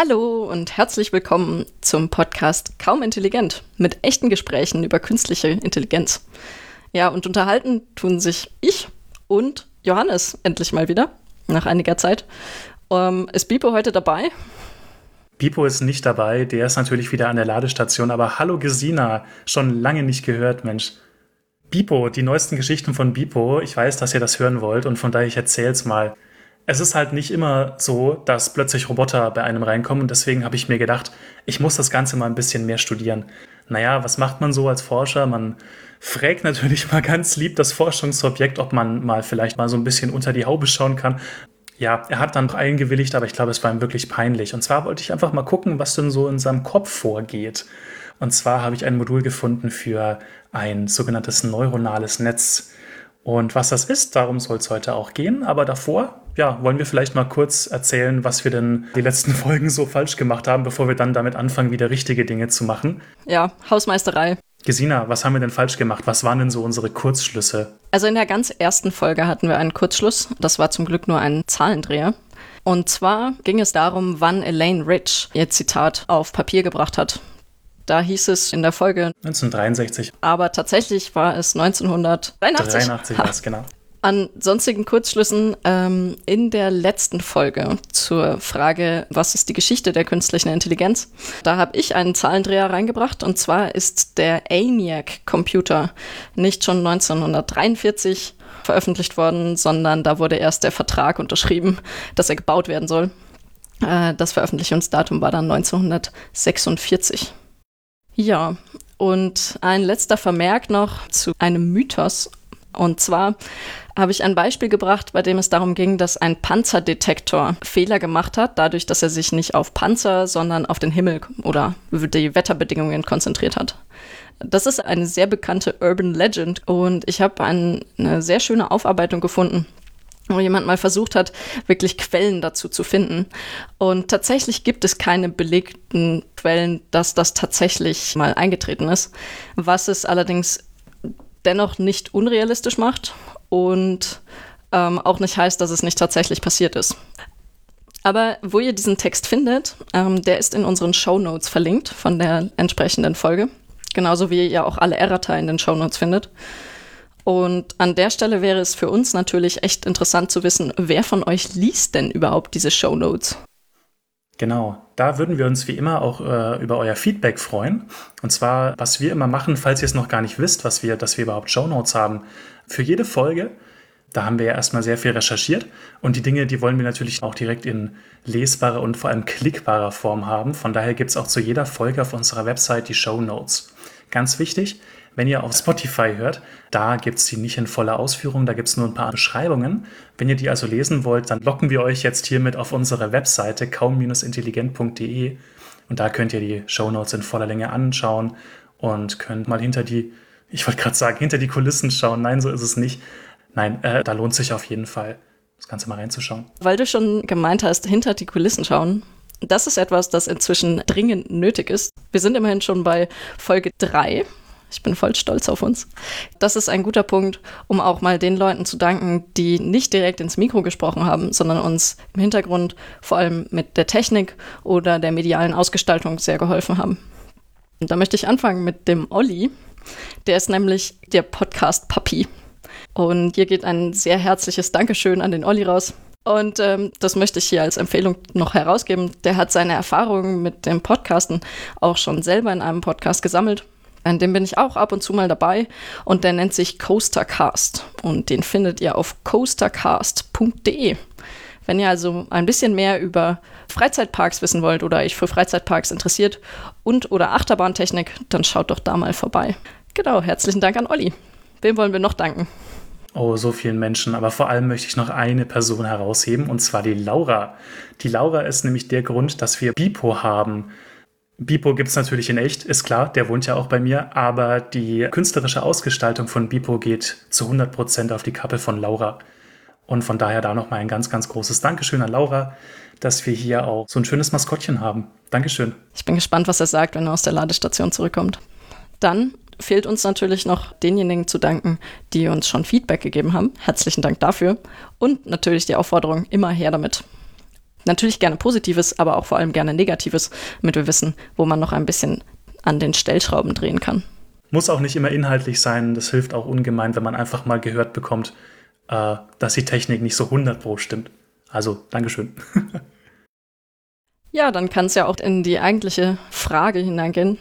Hallo und herzlich willkommen zum Podcast Kaum Intelligent mit echten Gesprächen über künstliche Intelligenz. Ja, und unterhalten tun sich ich und Johannes endlich mal wieder nach einiger Zeit. Ähm, ist Bipo heute dabei? Bipo ist nicht dabei, der ist natürlich wieder an der Ladestation, aber hallo Gesina, schon lange nicht gehört, Mensch. Bipo, die neuesten Geschichten von Bipo, ich weiß, dass ihr das hören wollt und von daher ich erzähl's mal es ist halt nicht immer so, dass plötzlich Roboter bei einem reinkommen und deswegen habe ich mir gedacht, ich muss das Ganze mal ein bisschen mehr studieren. Naja, was macht man so als Forscher? Man fragt natürlich mal ganz lieb das Forschungsobjekt, ob man mal vielleicht mal so ein bisschen unter die Haube schauen kann. Ja, er hat dann eingewilligt, aber ich glaube, es war ihm wirklich peinlich. Und zwar wollte ich einfach mal gucken, was denn so in seinem Kopf vorgeht. Und zwar habe ich ein Modul gefunden für ein sogenanntes neuronales Netz. Und was das ist, darum soll es heute auch gehen. Aber davor, ja, wollen wir vielleicht mal kurz erzählen, was wir denn die letzten Folgen so falsch gemacht haben, bevor wir dann damit anfangen, wieder richtige Dinge zu machen. Ja, Hausmeisterei. Gesina, was haben wir denn falsch gemacht? Was waren denn so unsere Kurzschlüsse? Also in der ganz ersten Folge hatten wir einen Kurzschluss. Das war zum Glück nur ein Zahlendreher. Und zwar ging es darum, wann Elaine Rich ihr Zitat auf Papier gebracht hat. Da hieß es in der Folge 1963. Aber tatsächlich war es 1983. 83 war es, genau. An sonstigen Kurzschlüssen ähm, in der letzten Folge zur Frage, was ist die Geschichte der künstlichen Intelligenz? Da habe ich einen Zahlendreher reingebracht und zwar ist der ENIAC-Computer nicht schon 1943 veröffentlicht worden, sondern da wurde erst der Vertrag unterschrieben, dass er gebaut werden soll. Äh, das Veröffentlichungsdatum war dann 1946. Ja, und ein letzter Vermerk noch zu einem Mythos. Und zwar habe ich ein Beispiel gebracht, bei dem es darum ging, dass ein Panzerdetektor Fehler gemacht hat, dadurch, dass er sich nicht auf Panzer, sondern auf den Himmel oder die Wetterbedingungen konzentriert hat. Das ist eine sehr bekannte Urban Legend und ich habe eine sehr schöne Aufarbeitung gefunden wo jemand mal versucht hat, wirklich Quellen dazu zu finden. Und tatsächlich gibt es keine belegten Quellen, dass das tatsächlich mal eingetreten ist, was es allerdings dennoch nicht unrealistisch macht und ähm, auch nicht heißt, dass es nicht tatsächlich passiert ist. Aber wo ihr diesen Text findet, ähm, der ist in unseren Show Notes verlinkt von der entsprechenden Folge. Genauso wie ihr auch alle Errata in den Show Notes findet. Und an der Stelle wäre es für uns natürlich echt interessant zu wissen, wer von euch liest denn überhaupt diese Show Notes? Genau, da würden wir uns wie immer auch äh, über euer Feedback freuen. Und zwar, was wir immer machen, falls ihr es noch gar nicht wisst, was wir, dass wir überhaupt Show Notes haben. Für jede Folge, da haben wir ja erstmal sehr viel recherchiert. Und die Dinge, die wollen wir natürlich auch direkt in lesbarer und vor allem klickbarer Form haben. Von daher gibt es auch zu jeder Folge auf unserer Website die Show Notes. Ganz wichtig, wenn ihr auf Spotify hört, da gibt es die nicht in voller Ausführung, da gibt es nur ein paar Beschreibungen. Wenn ihr die also lesen wollt, dann locken wir euch jetzt hiermit auf unsere Webseite kaum-intelligent.de und da könnt ihr die Shownotes in voller Länge anschauen und könnt mal hinter die, ich wollte gerade sagen, hinter die Kulissen schauen. Nein, so ist es nicht. Nein, äh, da lohnt sich auf jeden Fall, das Ganze mal reinzuschauen. Weil du schon gemeint hast, hinter die Kulissen schauen. Das ist etwas, das inzwischen dringend nötig ist. Wir sind immerhin schon bei Folge 3 ich bin voll stolz auf uns. Das ist ein guter Punkt, um auch mal den Leuten zu danken, die nicht direkt ins Mikro gesprochen haben, sondern uns im Hintergrund vor allem mit der Technik oder der medialen Ausgestaltung sehr geholfen haben. Und da möchte ich anfangen mit dem Olli. Der ist nämlich der Podcast Papi. Und hier geht ein sehr herzliches Dankeschön an den Olli raus. Und ähm, das möchte ich hier als Empfehlung noch herausgeben. Der hat seine Erfahrungen mit dem Podcasten auch schon selber in einem Podcast gesammelt an dem bin ich auch ab und zu mal dabei und der nennt sich Coastercast und den findet ihr auf coastercast.de. Wenn ihr also ein bisschen mehr über Freizeitparks wissen wollt oder euch für Freizeitparks interessiert und oder Achterbahntechnik, dann schaut doch da mal vorbei. Genau, herzlichen Dank an Olli. Wem wollen wir noch danken? Oh, so vielen Menschen. Aber vor allem möchte ich noch eine Person herausheben, und zwar die Laura. Die Laura ist nämlich der Grund, dass wir Bipo haben. Bipo gibt es natürlich in echt, ist klar, der wohnt ja auch bei mir, aber die künstlerische Ausgestaltung von Bipo geht zu 100% auf die Kappe von Laura. Und von daher da nochmal ein ganz, ganz großes Dankeschön an Laura, dass wir hier auch so ein schönes Maskottchen haben. Dankeschön. Ich bin gespannt, was er sagt, wenn er aus der Ladestation zurückkommt. Dann fehlt uns natürlich noch denjenigen zu danken, die uns schon Feedback gegeben haben. Herzlichen Dank dafür. Und natürlich die Aufforderung, immer her damit. Natürlich gerne Positives, aber auch vor allem gerne Negatives, damit wir wissen, wo man noch ein bisschen an den Stellschrauben drehen kann. Muss auch nicht immer inhaltlich sein. Das hilft auch ungemein, wenn man einfach mal gehört bekommt, äh, dass die Technik nicht so 100 pro stimmt. Also, Dankeschön. ja, dann kann es ja auch in die eigentliche Frage hineingehen.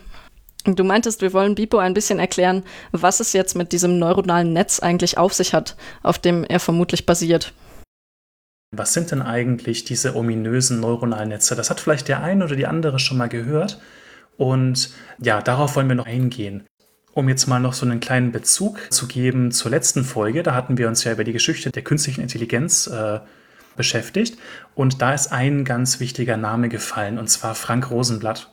Du meintest, wir wollen Bipo ein bisschen erklären, was es jetzt mit diesem neuronalen Netz eigentlich auf sich hat, auf dem er vermutlich basiert. Was sind denn eigentlich diese ominösen neuronalen Netze? Das hat vielleicht der eine oder die andere schon mal gehört. Und ja, darauf wollen wir noch eingehen. Um jetzt mal noch so einen kleinen Bezug zu geben zur letzten Folge, da hatten wir uns ja über die Geschichte der künstlichen Intelligenz äh, beschäftigt. Und da ist ein ganz wichtiger Name gefallen, und zwar Frank Rosenblatt.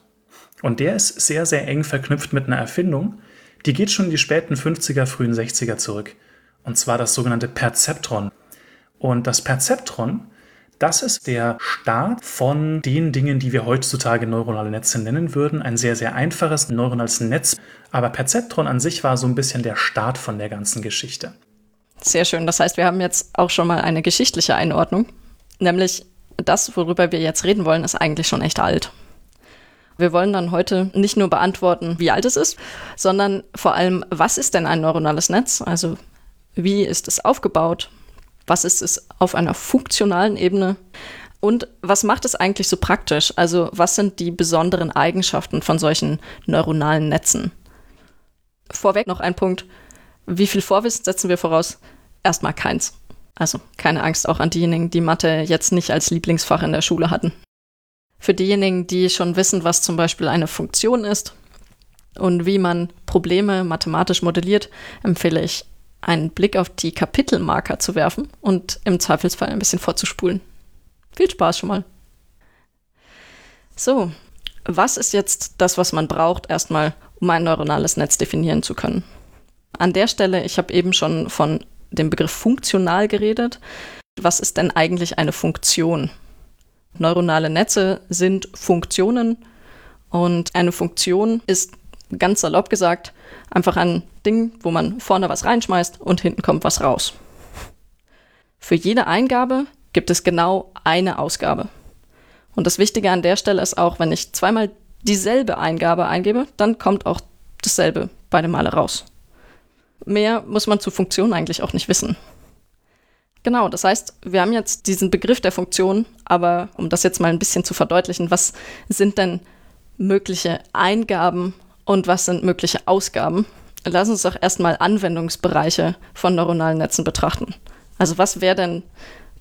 Und der ist sehr, sehr eng verknüpft mit einer Erfindung, die geht schon in die späten 50er, frühen 60er zurück. Und zwar das sogenannte Perzeptron. Und das Perzeptron, das ist der Start von den Dingen, die wir heutzutage neuronale Netze nennen würden. Ein sehr, sehr einfaches neuronales Netz. Aber Perzeptron an sich war so ein bisschen der Start von der ganzen Geschichte. Sehr schön. Das heißt, wir haben jetzt auch schon mal eine geschichtliche Einordnung. Nämlich das, worüber wir jetzt reden wollen, ist eigentlich schon echt alt. Wir wollen dann heute nicht nur beantworten, wie alt es ist, sondern vor allem, was ist denn ein neuronales Netz? Also wie ist es aufgebaut? Was ist es auf einer funktionalen Ebene? Und was macht es eigentlich so praktisch? Also was sind die besonderen Eigenschaften von solchen neuronalen Netzen? Vorweg noch ein Punkt. Wie viel Vorwissen setzen wir voraus? Erstmal keins. Also keine Angst auch an diejenigen, die Mathe jetzt nicht als Lieblingsfach in der Schule hatten. Für diejenigen, die schon wissen, was zum Beispiel eine Funktion ist und wie man Probleme mathematisch modelliert, empfehle ich, einen Blick auf die Kapitelmarker zu werfen und im Zweifelsfall ein bisschen vorzuspulen. Viel Spaß schon mal. So, was ist jetzt das, was man braucht, erstmal, um ein neuronales Netz definieren zu können? An der Stelle, ich habe eben schon von dem Begriff funktional geredet. Was ist denn eigentlich eine Funktion? Neuronale Netze sind Funktionen und eine Funktion ist ganz salopp gesagt einfach ein Ding, wo man vorne was reinschmeißt und hinten kommt was raus. Für jede Eingabe gibt es genau eine Ausgabe. Und das Wichtige an der Stelle ist auch, wenn ich zweimal dieselbe Eingabe eingebe, dann kommt auch dasselbe beide Male raus. Mehr muss man zur Funktion eigentlich auch nicht wissen. Genau, das heißt, wir haben jetzt diesen Begriff der Funktion, aber um das jetzt mal ein bisschen zu verdeutlichen, was sind denn mögliche Eingaben und was sind mögliche Ausgaben? Lass uns doch erstmal Anwendungsbereiche von neuronalen Netzen betrachten. Also was wäre denn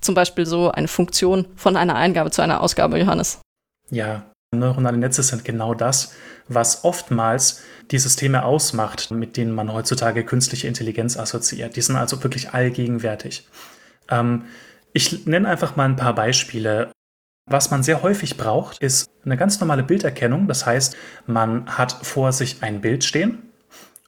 zum Beispiel so eine Funktion von einer Eingabe zu einer Ausgabe, Johannes? Ja, neuronale Netze sind genau das, was oftmals die Systeme ausmacht, mit denen man heutzutage künstliche Intelligenz assoziiert. Die sind also wirklich allgegenwärtig. Ähm, ich nenne einfach mal ein paar Beispiele. Was man sehr häufig braucht, ist eine ganz normale Bilderkennung. Das heißt, man hat vor sich ein Bild stehen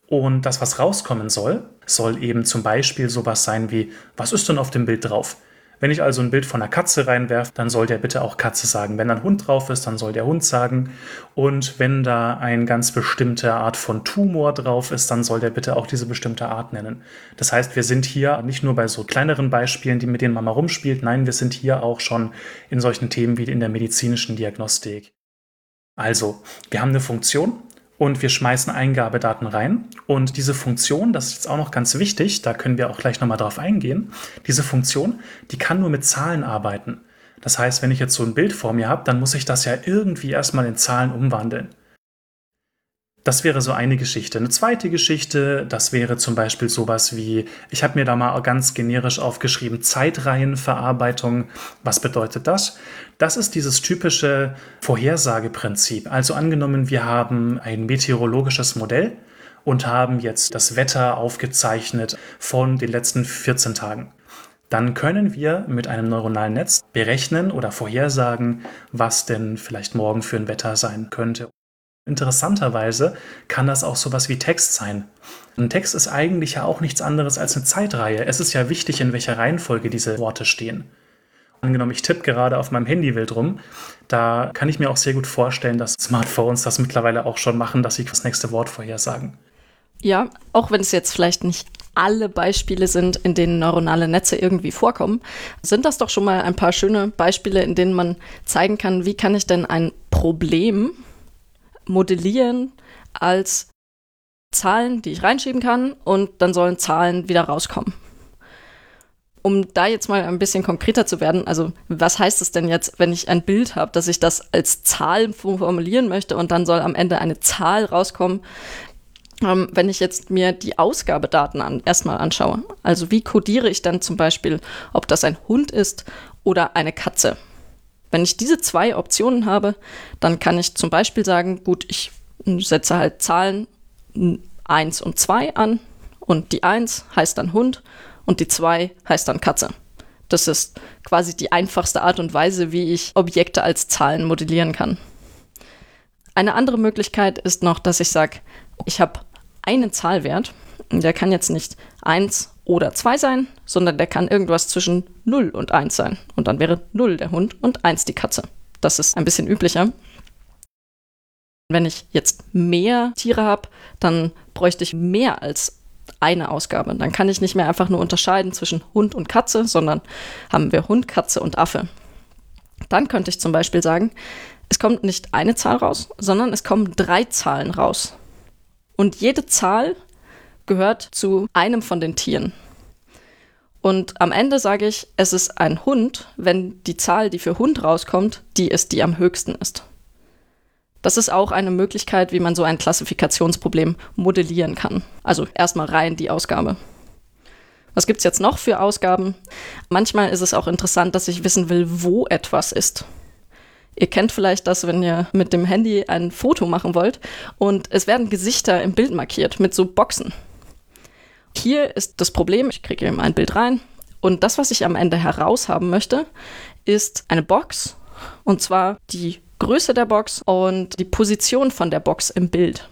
und das, was rauskommen soll, soll eben zum Beispiel sowas sein wie, was ist denn auf dem Bild drauf? Wenn ich also ein Bild von einer Katze reinwerfe, dann soll der bitte auch Katze sagen. Wenn da ein Hund drauf ist, dann soll der Hund sagen. Und wenn da eine ganz bestimmte Art von Tumor drauf ist, dann soll der bitte auch diese bestimmte Art nennen. Das heißt, wir sind hier nicht nur bei so kleineren Beispielen, die mit denen man mal rumspielt, nein, wir sind hier auch schon in solchen Themen wie in der medizinischen Diagnostik. Also, wir haben eine Funktion, und wir schmeißen Eingabedaten rein. Und diese Funktion, das ist jetzt auch noch ganz wichtig, da können wir auch gleich nochmal drauf eingehen, diese Funktion, die kann nur mit Zahlen arbeiten. Das heißt, wenn ich jetzt so ein Bild vor mir habe, dann muss ich das ja irgendwie erstmal in Zahlen umwandeln. Das wäre so eine Geschichte. Eine zweite Geschichte, das wäre zum Beispiel sowas wie, ich habe mir da mal ganz generisch aufgeschrieben, Zeitreihenverarbeitung. Was bedeutet das? Das ist dieses typische Vorhersageprinzip. Also angenommen, wir haben ein meteorologisches Modell und haben jetzt das Wetter aufgezeichnet von den letzten 14 Tagen. Dann können wir mit einem neuronalen Netz berechnen oder vorhersagen, was denn vielleicht morgen für ein Wetter sein könnte. Interessanterweise kann das auch sowas wie Text sein. Ein Text ist eigentlich ja auch nichts anderes als eine Zeitreihe. Es ist ja wichtig, in welcher Reihenfolge diese Worte stehen. Angenommen, ich tippe gerade auf meinem Handy wild rum, da kann ich mir auch sehr gut vorstellen, dass Smartphones das mittlerweile auch schon machen, dass sie das nächste Wort vorhersagen. Ja, auch wenn es jetzt vielleicht nicht alle Beispiele sind, in denen neuronale Netze irgendwie vorkommen, sind das doch schon mal ein paar schöne Beispiele, in denen man zeigen kann, wie kann ich denn ein Problem modellieren als Zahlen, die ich reinschieben kann und dann sollen Zahlen wieder rauskommen. Um da jetzt mal ein bisschen konkreter zu werden, also was heißt es denn jetzt, wenn ich ein Bild habe, dass ich das als Zahl formulieren möchte und dann soll am Ende eine Zahl rauskommen? Ähm, wenn ich jetzt mir die Ausgabedaten an, erstmal anschaue, also wie codiere ich dann zum Beispiel, ob das ein Hund ist oder eine Katze? Wenn ich diese zwei Optionen habe, dann kann ich zum Beispiel sagen, gut, ich setze halt Zahlen 1 und 2 an und die 1 heißt dann Hund und die 2 heißt dann Katze. Das ist quasi die einfachste Art und Weise, wie ich Objekte als Zahlen modellieren kann. Eine andere Möglichkeit ist noch, dass ich sage, ich habe einen Zahlwert, der kann jetzt nicht 1 oder 2 sein, sondern der kann irgendwas zwischen 0 und 1 sein. Und dann wäre 0 der Hund und 1 die Katze. Das ist ein bisschen üblicher. Wenn ich jetzt mehr Tiere habe, dann bräuchte ich mehr als eine Ausgabe. Dann kann ich nicht mehr einfach nur unterscheiden zwischen Hund und Katze, sondern haben wir Hund, Katze und Affe. Dann könnte ich zum Beispiel sagen, es kommt nicht eine Zahl raus, sondern es kommen drei Zahlen raus. Und jede Zahl gehört zu einem von den Tieren. Und am Ende sage ich, es ist ein Hund, wenn die Zahl, die für Hund rauskommt, die ist, die am höchsten ist. Das ist auch eine Möglichkeit, wie man so ein Klassifikationsproblem modellieren kann. Also erstmal rein die Ausgabe. Was gibt es jetzt noch für Ausgaben? Manchmal ist es auch interessant, dass ich wissen will, wo etwas ist. Ihr kennt vielleicht das, wenn ihr mit dem Handy ein Foto machen wollt und es werden Gesichter im Bild markiert mit so Boxen. Hier ist das Problem, ich kriege eben ein Bild rein und das, was ich am Ende heraushaben möchte, ist eine Box und zwar die Größe der Box und die Position von der Box im Bild.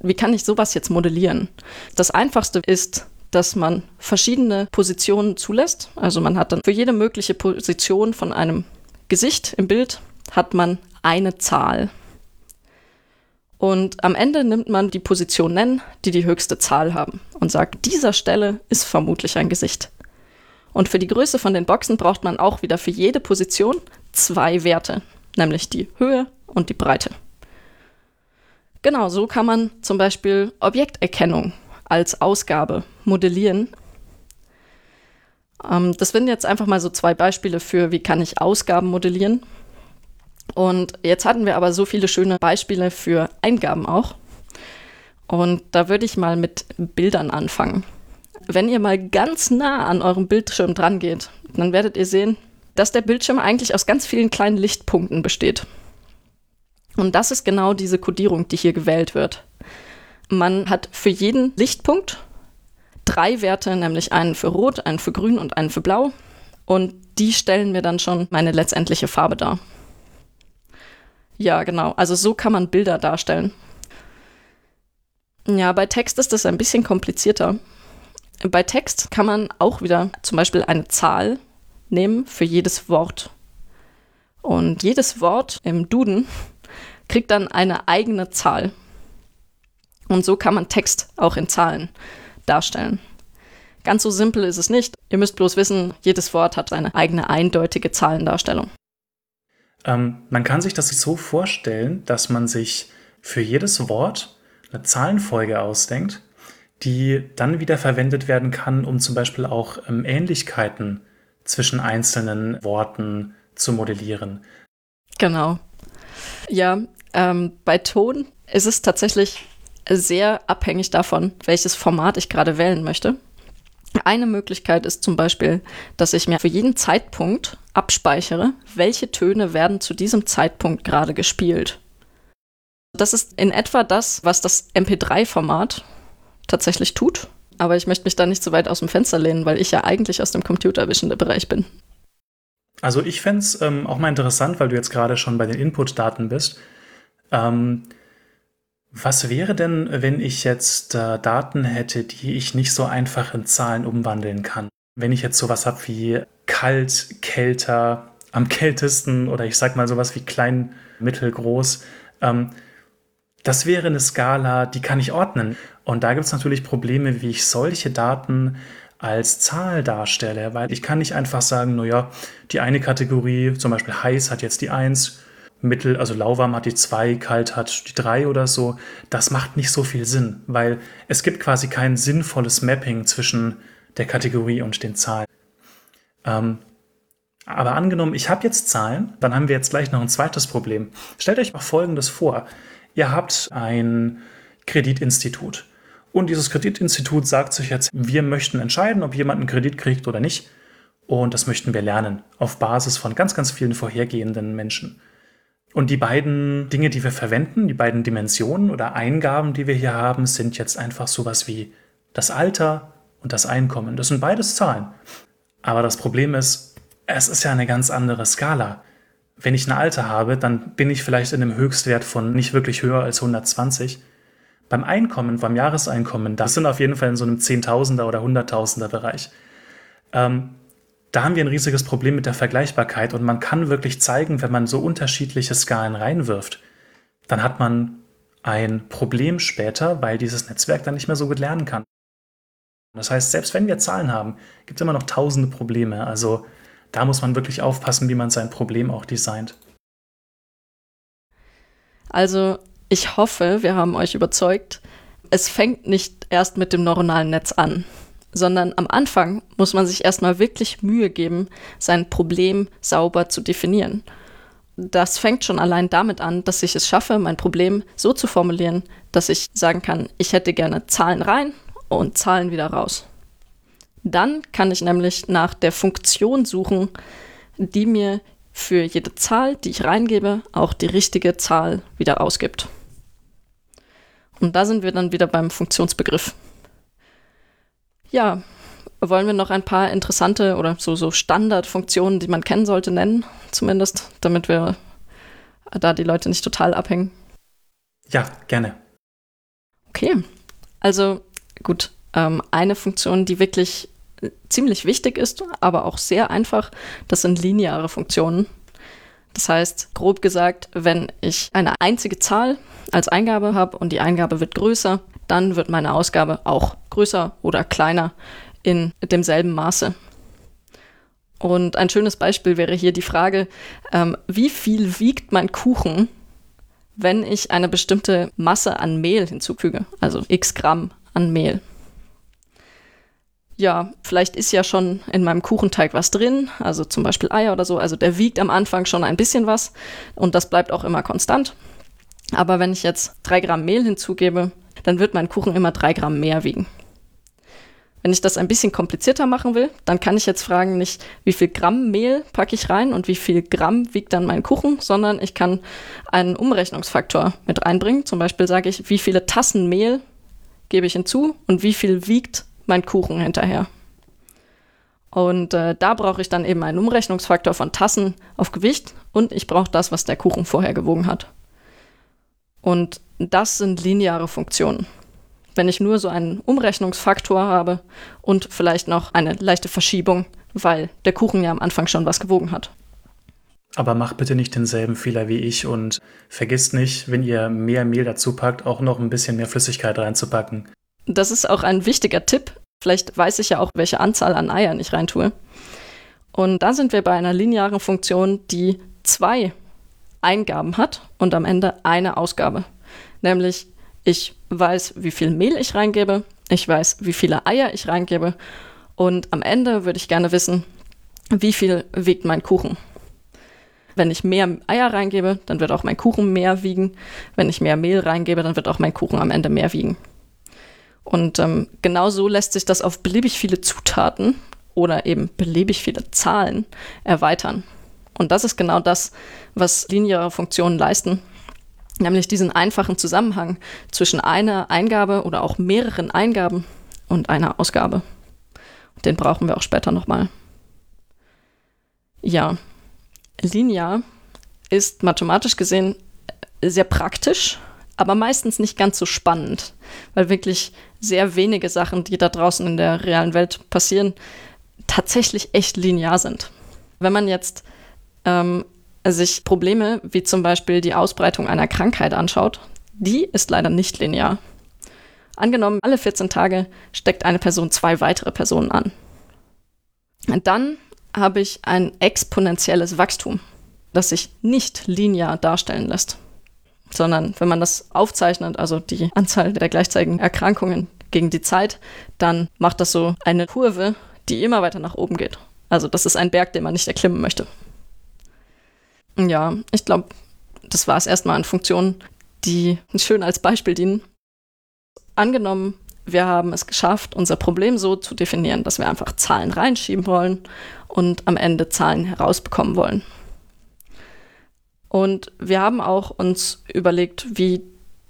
Wie kann ich sowas jetzt modellieren? Das einfachste ist, dass man verschiedene Positionen zulässt. Also man hat dann für jede mögliche Position von einem Gesicht im Bild hat man eine Zahl. Und am Ende nimmt man die Position nennen, die die höchste Zahl haben und sagt, dieser Stelle ist vermutlich ein Gesicht. Und für die Größe von den Boxen braucht man auch wieder für jede Position zwei Werte nämlich die Höhe und die Breite. Genau, so kann man zum Beispiel Objekterkennung als Ausgabe modellieren. Ähm, das sind jetzt einfach mal so zwei Beispiele für, wie kann ich Ausgaben modellieren. Und jetzt hatten wir aber so viele schöne Beispiele für Eingaben auch. Und da würde ich mal mit Bildern anfangen. Wenn ihr mal ganz nah an eurem Bildschirm dran geht, dann werdet ihr sehen, dass der Bildschirm eigentlich aus ganz vielen kleinen Lichtpunkten besteht. Und das ist genau diese Kodierung, die hier gewählt wird. Man hat für jeden Lichtpunkt drei Werte, nämlich einen für Rot, einen für Grün und einen für Blau. Und die stellen mir dann schon meine letztendliche Farbe dar. Ja, genau. Also so kann man Bilder darstellen. Ja, bei Text ist das ein bisschen komplizierter. Bei Text kann man auch wieder zum Beispiel eine Zahl nehmen für jedes Wort. Und jedes Wort im Duden kriegt dann eine eigene Zahl. Und so kann man Text auch in Zahlen darstellen. Ganz so simpel ist es nicht. Ihr müsst bloß wissen, jedes Wort hat seine eigene eindeutige Zahlendarstellung. Ähm, man kann sich das so vorstellen, dass man sich für jedes Wort eine Zahlenfolge ausdenkt, die dann wieder verwendet werden kann, um zum Beispiel auch ähm, Ähnlichkeiten zwischen einzelnen Worten zu modellieren. Genau. Ja, ähm, bei Ton ist es tatsächlich sehr abhängig davon, welches Format ich gerade wählen möchte. Eine Möglichkeit ist zum Beispiel, dass ich mir für jeden Zeitpunkt abspeichere, welche Töne werden zu diesem Zeitpunkt gerade gespielt. Das ist in etwa das, was das MP3-Format tatsächlich tut. Aber ich möchte mich da nicht so weit aus dem Fenster lehnen, weil ich ja eigentlich aus dem Computer Vision Bereich bin. Also ich fände es ähm, auch mal interessant, weil du jetzt gerade schon bei den Input-Daten bist. Ähm, was wäre denn, wenn ich jetzt äh, Daten hätte, die ich nicht so einfach in Zahlen umwandeln kann? Wenn ich jetzt sowas habe wie kalt, kälter, am kältesten oder ich sag mal sowas wie klein, mittelgroß. Ähm, das wäre eine Skala, die kann ich ordnen. Und da gibt es natürlich Probleme, wie ich solche Daten als Zahl darstelle, weil ich kann nicht einfach sagen, naja, die eine Kategorie, zum Beispiel heiß hat jetzt die 1, mittel, also lauwarm hat die 2, kalt hat die 3 oder so. Das macht nicht so viel Sinn, weil es gibt quasi kein sinnvolles Mapping zwischen der Kategorie und den Zahlen. Ähm, aber angenommen, ich habe jetzt Zahlen, dann haben wir jetzt gleich noch ein zweites Problem. Stellt euch mal Folgendes vor. Ihr habt ein Kreditinstitut. Und dieses Kreditinstitut sagt sich jetzt, wir möchten entscheiden, ob jemand einen Kredit kriegt oder nicht. Und das möchten wir lernen auf Basis von ganz, ganz vielen vorhergehenden Menschen. Und die beiden Dinge, die wir verwenden, die beiden Dimensionen oder Eingaben, die wir hier haben, sind jetzt einfach sowas wie das Alter und das Einkommen. Das sind beides Zahlen. Aber das Problem ist, es ist ja eine ganz andere Skala. Wenn ich ein Alter habe, dann bin ich vielleicht in einem Höchstwert von nicht wirklich höher als 120. Beim Einkommen, beim Jahreseinkommen, das sind auf jeden Fall in so einem Zehntausender oder Hunderttausender Bereich. Ähm, da haben wir ein riesiges Problem mit der Vergleichbarkeit und man kann wirklich zeigen, wenn man so unterschiedliche Skalen reinwirft, dann hat man ein Problem später, weil dieses Netzwerk dann nicht mehr so gut lernen kann. Das heißt, selbst wenn wir Zahlen haben, gibt es immer noch tausende Probleme. Also da muss man wirklich aufpassen, wie man sein Problem auch designt. Also ich hoffe, wir haben euch überzeugt. Es fängt nicht erst mit dem neuronalen Netz an, sondern am Anfang muss man sich erstmal wirklich Mühe geben, sein Problem sauber zu definieren. Das fängt schon allein damit an, dass ich es schaffe, mein Problem so zu formulieren, dass ich sagen kann, ich hätte gerne Zahlen rein und Zahlen wieder raus. Dann kann ich nämlich nach der Funktion suchen, die mir für jede Zahl, die ich reingebe, auch die richtige Zahl wieder ausgibt. Und da sind wir dann wieder beim Funktionsbegriff. Ja, wollen wir noch ein paar interessante oder so, so Standardfunktionen, die man kennen sollte, nennen, zumindest, damit wir da die Leute nicht total abhängen? Ja, gerne. Okay, also gut, ähm, eine Funktion, die wirklich ziemlich wichtig ist, aber auch sehr einfach, das sind lineare Funktionen. Das heißt, grob gesagt, wenn ich eine einzige Zahl als Eingabe habe und die Eingabe wird größer, dann wird meine Ausgabe auch größer oder kleiner in demselben Maße. Und ein schönes Beispiel wäre hier die Frage, ähm, wie viel wiegt mein Kuchen, wenn ich eine bestimmte Masse an Mehl hinzufüge, also x Gramm an Mehl ja, vielleicht ist ja schon in meinem Kuchenteig was drin, also zum Beispiel Eier oder so. Also der wiegt am Anfang schon ein bisschen was und das bleibt auch immer konstant. Aber wenn ich jetzt drei Gramm Mehl hinzugebe, dann wird mein Kuchen immer drei Gramm mehr wiegen. Wenn ich das ein bisschen komplizierter machen will, dann kann ich jetzt fragen, nicht wie viel Gramm Mehl packe ich rein und wie viel Gramm wiegt dann mein Kuchen, sondern ich kann einen Umrechnungsfaktor mit reinbringen. Zum Beispiel sage ich, wie viele Tassen Mehl gebe ich hinzu und wie viel wiegt mein Kuchen hinterher. Und äh, da brauche ich dann eben einen Umrechnungsfaktor von Tassen auf Gewicht und ich brauche das, was der Kuchen vorher gewogen hat. Und das sind lineare Funktionen. Wenn ich nur so einen Umrechnungsfaktor habe und vielleicht noch eine leichte Verschiebung, weil der Kuchen ja am Anfang schon was gewogen hat. Aber macht bitte nicht denselben Fehler wie ich und vergisst nicht, wenn ihr mehr Mehl dazu packt, auch noch ein bisschen mehr Flüssigkeit reinzupacken. Das ist auch ein wichtiger Tipp. Vielleicht weiß ich ja auch, welche Anzahl an Eiern ich reintue. Und da sind wir bei einer linearen Funktion, die zwei Eingaben hat und am Ende eine Ausgabe. Nämlich, ich weiß, wie viel Mehl ich reingebe, ich weiß, wie viele Eier ich reingebe und am Ende würde ich gerne wissen, wie viel wiegt mein Kuchen. Wenn ich mehr Eier reingebe, dann wird auch mein Kuchen mehr wiegen. Wenn ich mehr Mehl reingebe, dann wird auch mein Kuchen am Ende mehr wiegen. Und ähm, genau so lässt sich das auf beliebig viele Zutaten oder eben beliebig viele Zahlen erweitern. Und das ist genau das, was lineare Funktionen leisten, nämlich diesen einfachen Zusammenhang zwischen einer Eingabe oder auch mehreren Eingaben und einer Ausgabe. Den brauchen wir auch später nochmal. Ja, linear ist mathematisch gesehen sehr praktisch, aber meistens nicht ganz so spannend, weil wirklich sehr wenige Sachen, die da draußen in der realen Welt passieren, tatsächlich echt linear sind. Wenn man jetzt ähm, sich Probleme wie zum Beispiel die Ausbreitung einer Krankheit anschaut, die ist leider nicht linear. Angenommen, alle 14 Tage steckt eine Person zwei weitere Personen an. Und dann habe ich ein exponentielles Wachstum, das sich nicht linear darstellen lässt, sondern wenn man das aufzeichnet, also die Anzahl der gleichzeitigen Erkrankungen gegen die Zeit, dann macht das so eine Kurve, die immer weiter nach oben geht. Also das ist ein Berg, den man nicht erklimmen möchte. Ja, ich glaube, das war es erstmal an Funktionen, die schön als Beispiel dienen. Angenommen, wir haben es geschafft, unser Problem so zu definieren, dass wir einfach Zahlen reinschieben wollen und am Ende Zahlen herausbekommen wollen. Und wir haben auch uns überlegt, wie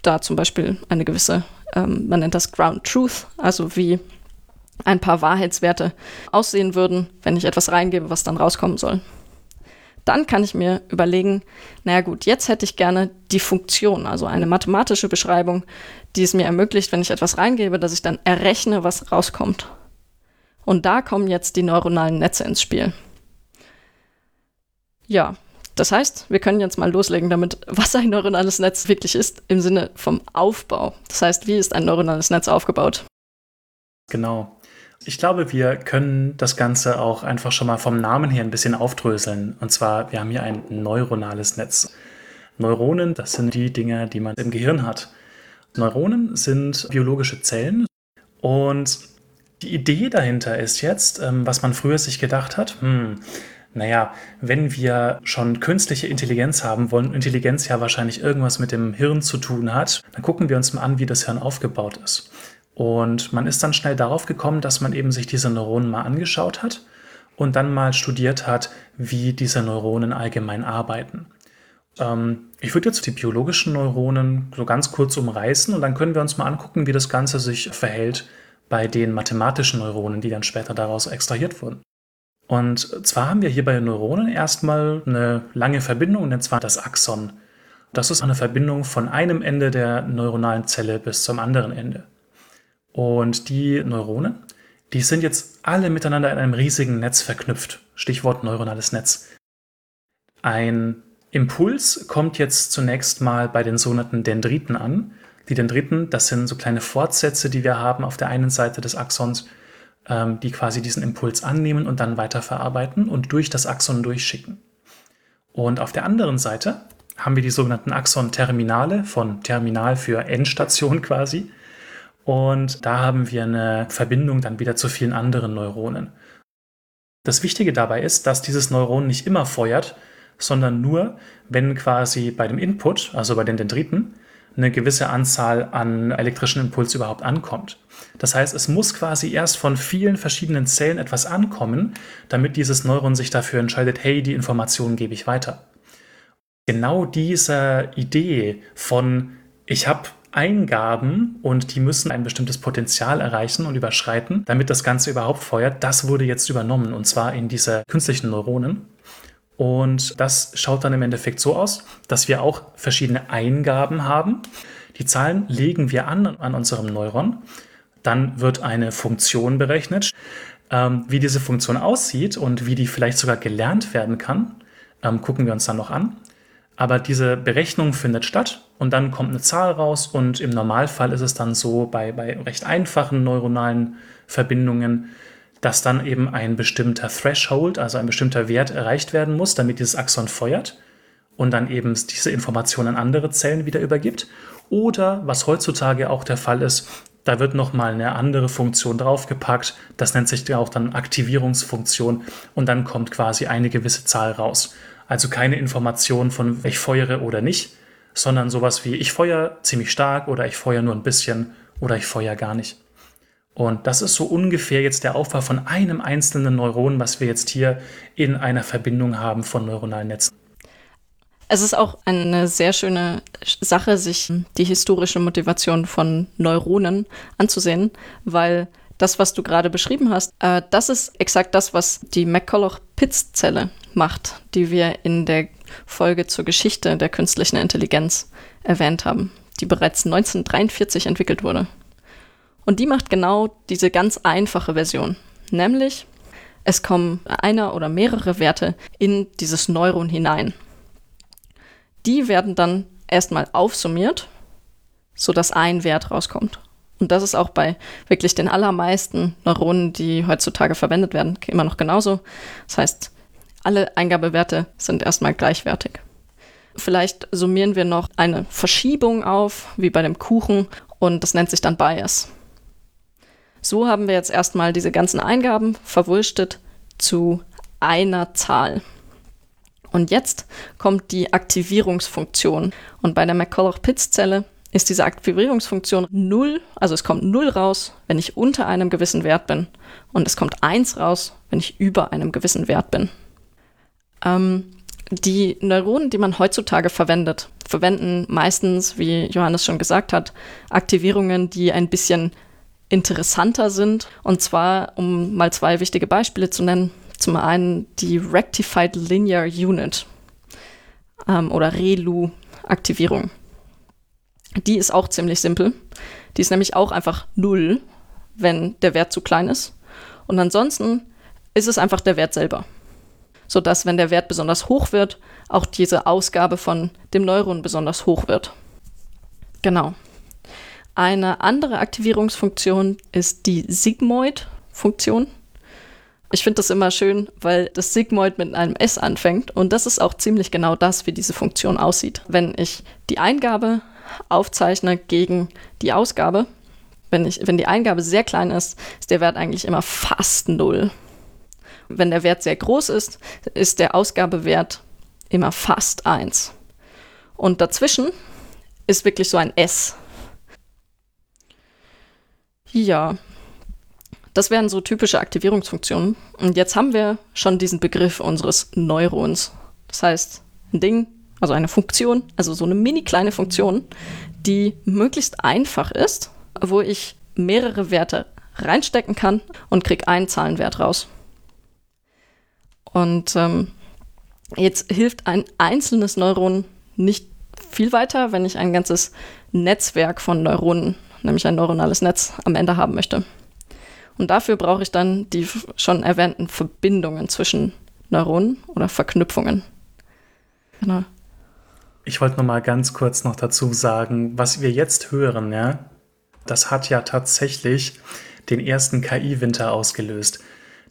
da zum Beispiel eine gewisse, ähm, man nennt das Ground Truth, also wie ein paar Wahrheitswerte aussehen würden, wenn ich etwas reingebe, was dann rauskommen soll. Dann kann ich mir überlegen, naja gut, jetzt hätte ich gerne die Funktion, also eine mathematische Beschreibung, die es mir ermöglicht, wenn ich etwas reingebe, dass ich dann errechne, was rauskommt. Und da kommen jetzt die neuronalen Netze ins Spiel. Ja, das heißt, wir können jetzt mal loslegen damit, was ein neuronales Netz wirklich ist, im Sinne vom Aufbau. Das heißt, wie ist ein neuronales Netz aufgebaut? Genau. Ich glaube, wir können das Ganze auch einfach schon mal vom Namen her ein bisschen aufdröseln. Und zwar, wir haben hier ein neuronales Netz. Neuronen, das sind die Dinge, die man im Gehirn hat. Neuronen sind biologische Zellen und die Idee dahinter ist jetzt, ähm, was man früher sich gedacht hat, hm, naja, wenn wir schon künstliche Intelligenz haben wollen, Intelligenz ja wahrscheinlich irgendwas mit dem Hirn zu tun hat, dann gucken wir uns mal an, wie das Hirn aufgebaut ist. Und man ist dann schnell darauf gekommen, dass man eben sich diese Neuronen mal angeschaut hat und dann mal studiert hat, wie diese Neuronen allgemein arbeiten. Ähm, ich würde jetzt die biologischen Neuronen so ganz kurz umreißen und dann können wir uns mal angucken, wie das Ganze sich verhält bei den mathematischen Neuronen, die dann später daraus extrahiert wurden. Und zwar haben wir hier bei Neuronen erstmal eine lange Verbindung, und zwar das Axon. Das ist eine Verbindung von einem Ende der neuronalen Zelle bis zum anderen Ende. Und die Neuronen, die sind jetzt alle miteinander in einem riesigen Netz verknüpft. Stichwort neuronales Netz. Ein Impuls kommt jetzt zunächst mal bei den sogenannten Dendriten an. Die Dendriten, das sind so kleine Fortsätze, die wir haben auf der einen Seite des Axons, ähm, die quasi diesen Impuls annehmen und dann weiterverarbeiten und durch das Axon durchschicken. Und auf der anderen Seite haben wir die sogenannten Axon-Terminale, von Terminal für Endstation quasi. Und da haben wir eine Verbindung dann wieder zu vielen anderen Neuronen. Das Wichtige dabei ist, dass dieses Neuron nicht immer feuert, sondern nur, wenn quasi bei dem Input, also bei den Dendriten, eine gewisse Anzahl an elektrischen Impuls überhaupt ankommt. Das heißt, es muss quasi erst von vielen verschiedenen Zellen etwas ankommen, damit dieses Neuron sich dafür entscheidet, hey, die Informationen gebe ich weiter. Genau diese Idee von, ich habe Eingaben und die müssen ein bestimmtes Potenzial erreichen und überschreiten, damit das Ganze überhaupt feuert. Das wurde jetzt übernommen und zwar in diese künstlichen Neuronen. Und das schaut dann im Endeffekt so aus, dass wir auch verschiedene Eingaben haben. Die Zahlen legen wir an an unserem Neuron. Dann wird eine Funktion berechnet. Ähm, wie diese Funktion aussieht und wie die vielleicht sogar gelernt werden kann, ähm, gucken wir uns dann noch an. Aber diese Berechnung findet statt und dann kommt eine Zahl raus und im Normalfall ist es dann so bei, bei recht einfachen neuronalen Verbindungen, dass dann eben ein bestimmter Threshold, also ein bestimmter Wert erreicht werden muss, damit dieses Axon feuert und dann eben diese Information an andere Zellen wieder übergibt. Oder was heutzutage auch der Fall ist, da wird nochmal eine andere Funktion draufgepackt. Das nennt sich auch dann Aktivierungsfunktion und dann kommt quasi eine gewisse Zahl raus. Also keine Information von ich feuere oder nicht, sondern sowas wie ich feuere ziemlich stark oder ich feuere nur ein bisschen oder ich feuere gar nicht. Und das ist so ungefähr jetzt der Aufbau von einem einzelnen Neuron, was wir jetzt hier in einer Verbindung haben von neuronalen Netzen. Es ist auch eine sehr schöne Sache, sich die historische Motivation von Neuronen anzusehen, weil das, was du gerade beschrieben hast, äh, das ist exakt das, was die McCulloch-Pitts-Zelle macht, die wir in der Folge zur Geschichte der künstlichen Intelligenz erwähnt haben, die bereits 1943 entwickelt wurde. Und die macht genau diese ganz einfache Version, nämlich es kommen einer oder mehrere Werte in dieses Neuron hinein. Die werden dann erstmal aufsummiert sodass ein Wert rauskommt. Und das ist auch bei wirklich den allermeisten Neuronen, die heutzutage verwendet werden, immer noch genauso. Das heißt, alle Eingabewerte sind erstmal gleichwertig. Vielleicht summieren wir noch eine Verschiebung auf, wie bei dem Kuchen, und das nennt sich dann Bias. So haben wir jetzt erstmal diese ganzen Eingaben verwurstet zu einer Zahl. Und jetzt kommt die Aktivierungsfunktion. Und bei der McCulloch-Pitts-Zelle ist diese Aktivierungsfunktion 0, also es kommt 0 raus, wenn ich unter einem gewissen Wert bin. Und es kommt 1 raus, wenn ich über einem gewissen Wert bin. Ähm, die Neuronen, die man heutzutage verwendet, verwenden meistens, wie Johannes schon gesagt hat, Aktivierungen, die ein bisschen interessanter sind. Und zwar, um mal zwei wichtige Beispiele zu nennen. Zum einen die Rectified Linear Unit ähm, oder ReLU-Aktivierung. Die ist auch ziemlich simpel. Die ist nämlich auch einfach 0, wenn der Wert zu klein ist. Und ansonsten ist es einfach der Wert selber. Sodass, wenn der Wert besonders hoch wird, auch diese Ausgabe von dem Neuron besonders hoch wird. Genau. Eine andere Aktivierungsfunktion ist die Sigmoid-Funktion. Ich finde das immer schön, weil das Sigmoid mit einem S anfängt und das ist auch ziemlich genau das, wie diese Funktion aussieht. Wenn ich die Eingabe aufzeichne gegen die Ausgabe, wenn, ich, wenn die Eingabe sehr klein ist, ist der Wert eigentlich immer fast null. Wenn der Wert sehr groß ist, ist der Ausgabewert immer fast 1. Und dazwischen ist wirklich so ein S. Ja, das wären so typische Aktivierungsfunktionen. Und jetzt haben wir schon diesen Begriff unseres Neurons. Das heißt, ein Ding, also eine Funktion, also so eine mini kleine Funktion, die möglichst einfach ist, wo ich mehrere Werte reinstecken kann und kriege einen Zahlenwert raus. Und ähm, jetzt hilft ein einzelnes Neuron nicht viel weiter, wenn ich ein ganzes Netzwerk von Neuronen, nämlich ein neuronales Netz, am Ende haben möchte. Und dafür brauche ich dann die schon erwähnten Verbindungen zwischen Neuronen oder Verknüpfungen. Genau. Ich wollte noch mal ganz kurz noch dazu sagen, was wir jetzt hören, ja, das hat ja tatsächlich den ersten KI-Winter ausgelöst,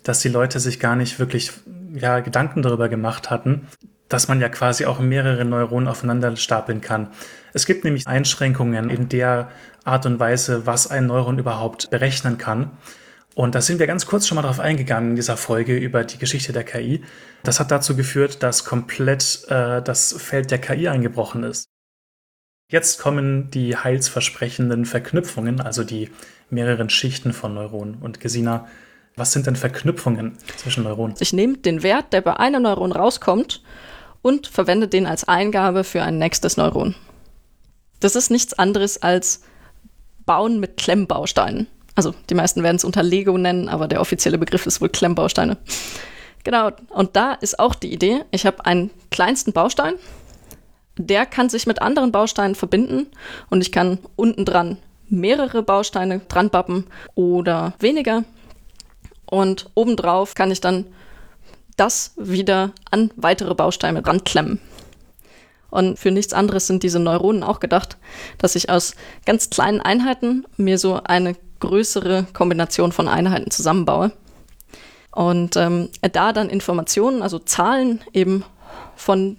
dass die Leute sich gar nicht wirklich ja, Gedanken darüber gemacht hatten, dass man ja quasi auch mehrere Neuronen aufeinander stapeln kann. Es gibt nämlich Einschränkungen in der Art und Weise, was ein Neuron überhaupt berechnen kann. Und da sind wir ganz kurz schon mal drauf eingegangen in dieser Folge über die Geschichte der KI. Das hat dazu geführt, dass komplett äh, das Feld der KI eingebrochen ist. Jetzt kommen die heilsversprechenden Verknüpfungen, also die mehreren Schichten von Neuronen. Und Gesina, was sind denn Verknüpfungen zwischen Neuronen? Ich nehme den Wert, der bei einem Neuron rauskommt, und verwende den als Eingabe für ein nächstes Neuron. Das ist nichts anderes als Bauen mit Klemmbausteinen. Also die meisten werden es unter Lego nennen, aber der offizielle Begriff ist wohl Klemmbausteine. Genau, und da ist auch die Idee, ich habe einen kleinsten Baustein, der kann sich mit anderen Bausteinen verbinden und ich kann unten dran mehrere Bausteine dran bappen oder weniger. Und obendrauf kann ich dann das wieder an weitere Bausteine ranklemmen. Und für nichts anderes sind diese Neuronen auch gedacht, dass ich aus ganz kleinen Einheiten mir so eine größere Kombination von Einheiten zusammenbaue. Und ähm, da dann Informationen, also Zahlen eben von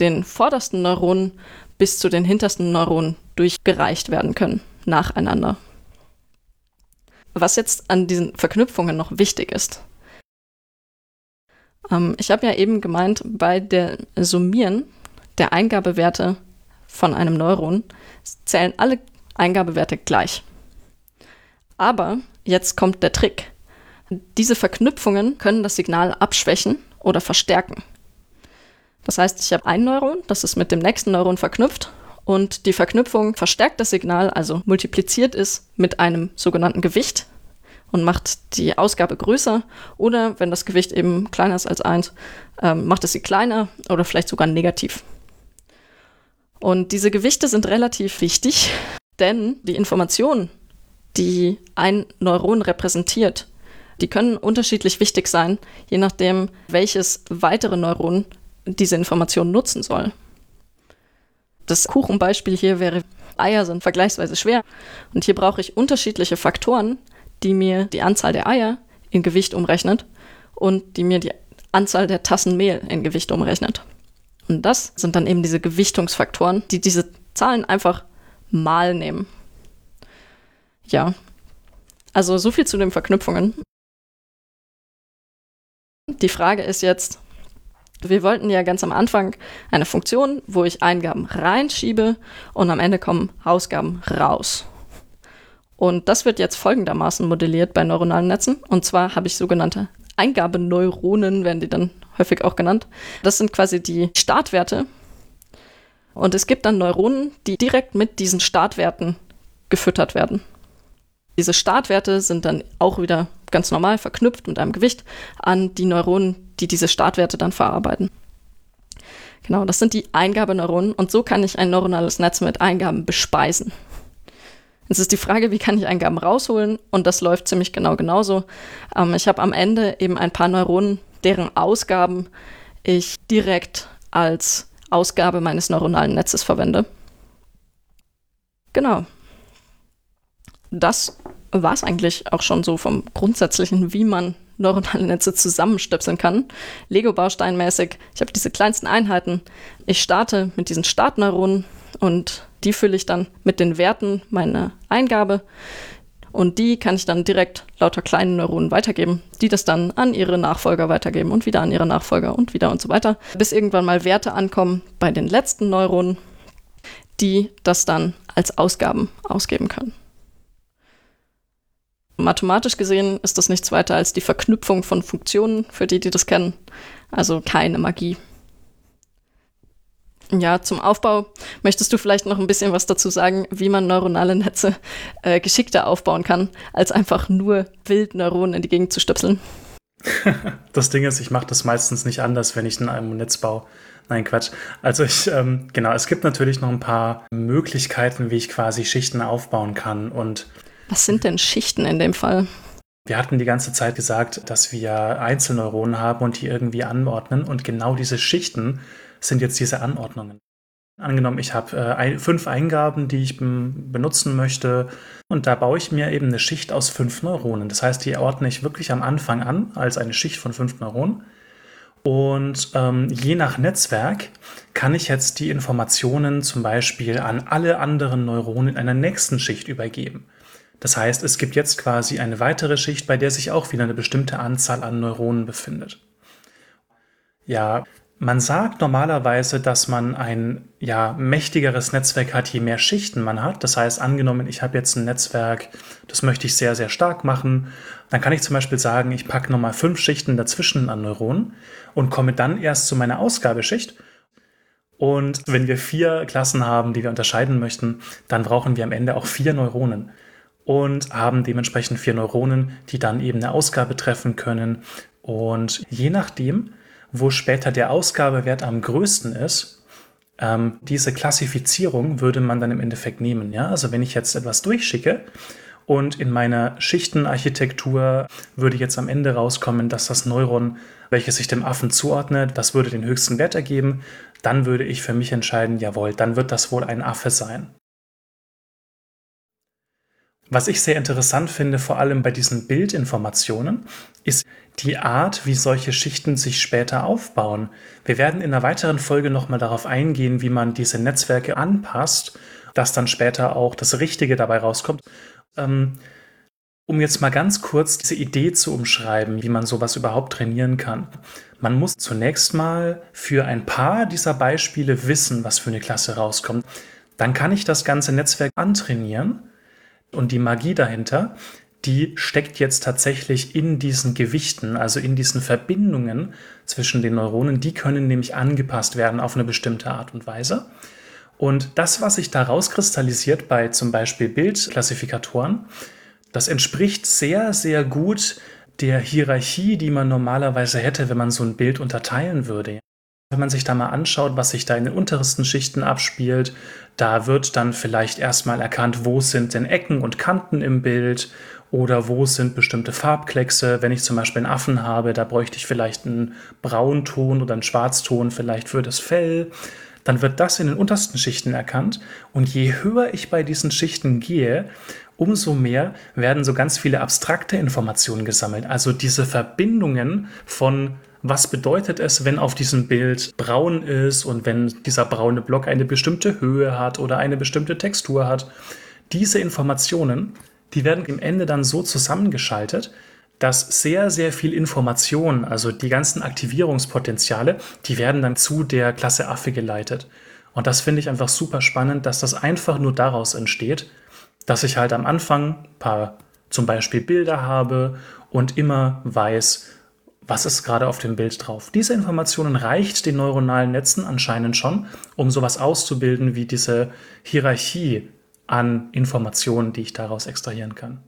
den vordersten Neuronen bis zu den hintersten Neuronen durchgereicht werden können, nacheinander. Was jetzt an diesen Verknüpfungen noch wichtig ist. Ähm, ich habe ja eben gemeint, bei der Summieren der Eingabewerte von einem Neuron zählen alle Eingabewerte gleich. Aber jetzt kommt der Trick. Diese Verknüpfungen können das Signal abschwächen oder verstärken. Das heißt, ich habe ein Neuron, das ist mit dem nächsten Neuron verknüpft und die Verknüpfung verstärkt das Signal, also multipliziert es mit einem sogenannten Gewicht und macht die Ausgabe größer oder wenn das Gewicht eben kleiner ist als 1, ähm, macht es sie kleiner oder vielleicht sogar negativ. Und diese Gewichte sind relativ wichtig, denn die Informationen, die ein Neuron repräsentiert. Die können unterschiedlich wichtig sein, je nachdem, welches weitere Neuron diese Information nutzen soll. Das Kuchenbeispiel hier wäre, Eier sind vergleichsweise schwer und hier brauche ich unterschiedliche Faktoren, die mir die Anzahl der Eier in Gewicht umrechnet und die mir die Anzahl der Tassen Mehl in Gewicht umrechnet. Und das sind dann eben diese Gewichtungsfaktoren, die diese Zahlen einfach mal nehmen. Ja. Also so viel zu den Verknüpfungen. Die Frage ist jetzt, wir wollten ja ganz am Anfang eine Funktion, wo ich Eingaben reinschiebe und am Ende kommen Ausgaben raus. Und das wird jetzt folgendermaßen modelliert bei neuronalen Netzen. Und zwar habe ich sogenannte Eingabeneuronen, werden die dann häufig auch genannt. Das sind quasi die Startwerte. Und es gibt dann Neuronen, die direkt mit diesen Startwerten gefüttert werden. Diese Startwerte sind dann auch wieder ganz normal verknüpft mit einem Gewicht an die Neuronen, die diese Startwerte dann verarbeiten. Genau, das sind die Eingabeneuronen und so kann ich ein neuronales Netz mit Eingaben bespeisen. Jetzt ist die Frage, wie kann ich Eingaben rausholen? Und das läuft ziemlich genau genauso. Ähm, ich habe am Ende eben ein paar Neuronen, deren Ausgaben ich direkt als Ausgabe meines neuronalen Netzes verwende. Genau. Das war es eigentlich auch schon so vom Grundsätzlichen, wie man neuronale Netze zusammenstöpseln kann. Lego-Bausteinmäßig. Ich habe diese kleinsten Einheiten. Ich starte mit diesen Startneuronen und die fülle ich dann mit den Werten meiner Eingabe. Und die kann ich dann direkt lauter kleinen Neuronen weitergeben, die das dann an ihre Nachfolger weitergeben und wieder an ihre Nachfolger und wieder und so weiter, bis irgendwann mal Werte ankommen bei den letzten Neuronen, die das dann als Ausgaben ausgeben können. Mathematisch gesehen ist das nichts weiter als die Verknüpfung von Funktionen, für die, die das kennen. Also keine Magie. Ja, zum Aufbau möchtest du vielleicht noch ein bisschen was dazu sagen, wie man neuronale Netze äh, geschickter aufbauen kann, als einfach nur wild Neuronen in die Gegend zu stöpseln? das Ding ist, ich mache das meistens nicht anders, wenn ich in einem Netz baue. Nein, Quatsch. Also ich, ähm, genau, es gibt natürlich noch ein paar Möglichkeiten, wie ich quasi Schichten aufbauen kann. Und was sind denn Schichten in dem Fall? Wir hatten die ganze Zeit gesagt, dass wir Einzelneuronen haben und die irgendwie anordnen. Und genau diese Schichten sind jetzt diese Anordnungen. Angenommen, ich habe äh, fünf Eingaben, die ich benutzen möchte, und da baue ich mir eben eine Schicht aus fünf Neuronen. Das heißt, die ordne ich wirklich am Anfang an als eine Schicht von fünf Neuronen. Und ähm, je nach Netzwerk kann ich jetzt die Informationen zum Beispiel an alle anderen Neuronen in einer nächsten Schicht übergeben. Das heißt, es gibt jetzt quasi eine weitere Schicht, bei der sich auch wieder eine bestimmte Anzahl an Neuronen befindet. Ja, man sagt normalerweise, dass man ein ja, mächtigeres Netzwerk hat, je mehr Schichten man hat. Das heißt, angenommen, ich habe jetzt ein Netzwerk, das möchte ich sehr, sehr stark machen, dann kann ich zum Beispiel sagen, ich packe nochmal fünf Schichten dazwischen an Neuronen und komme dann erst zu meiner Ausgabeschicht. Und wenn wir vier Klassen haben, die wir unterscheiden möchten, dann brauchen wir am Ende auch vier Neuronen und haben dementsprechend vier Neuronen, die dann eben eine Ausgabe treffen können. Und je nachdem, wo später der Ausgabewert am größten ist, ähm, diese Klassifizierung würde man dann im Endeffekt nehmen. Ja? Also wenn ich jetzt etwas durchschicke und in meiner Schichtenarchitektur würde jetzt am Ende rauskommen, dass das Neuron, welches sich dem Affen zuordnet, das würde den höchsten Wert ergeben, dann würde ich für mich entscheiden, jawohl, dann wird das wohl ein Affe sein. Was ich sehr interessant finde, vor allem bei diesen Bildinformationen, ist die Art, wie solche Schichten sich später aufbauen. Wir werden in einer weiteren Folge nochmal darauf eingehen, wie man diese Netzwerke anpasst, dass dann später auch das Richtige dabei rauskommt. Ähm, um jetzt mal ganz kurz diese Idee zu umschreiben, wie man sowas überhaupt trainieren kann. Man muss zunächst mal für ein paar dieser Beispiele wissen, was für eine Klasse rauskommt. Dann kann ich das ganze Netzwerk antrainieren und die Magie dahinter, die steckt jetzt tatsächlich in diesen Gewichten, also in diesen Verbindungen zwischen den Neuronen. Die können nämlich angepasst werden auf eine bestimmte Art und Weise. Und das, was sich da rauskristallisiert bei zum Beispiel Bildklassifikatoren, das entspricht sehr, sehr gut der Hierarchie, die man normalerweise hätte, wenn man so ein Bild unterteilen würde. Wenn man sich da mal anschaut, was sich da in den untersten Schichten abspielt, da wird dann vielleicht erstmal erkannt, wo sind denn Ecken und Kanten im Bild oder wo sind bestimmte Farbkleckse. Wenn ich zum Beispiel einen Affen habe, da bräuchte ich vielleicht einen Braunton oder einen Schwarzton vielleicht für das Fell. dann wird das in den untersten Schichten erkannt. Und je höher ich bei diesen Schichten gehe, umso mehr werden so ganz viele abstrakte Informationen gesammelt. Also diese Verbindungen von was bedeutet es, wenn auf diesem Bild braun ist und wenn dieser braune Block eine bestimmte Höhe hat oder eine bestimmte Textur hat. Diese Informationen, die werden im Ende dann so zusammengeschaltet, dass sehr, sehr viel Information, also die ganzen Aktivierungspotenziale, die werden dann zu der Klasse Affe geleitet. Und das finde ich einfach super spannend, dass das einfach nur daraus entsteht, dass ich halt am Anfang ein paar zum Beispiel Bilder habe und immer weiß, was ist gerade auf dem Bild drauf. Diese Informationen reicht den neuronalen Netzen anscheinend schon, um sowas auszubilden wie diese Hierarchie an Informationen, die ich daraus extrahieren kann.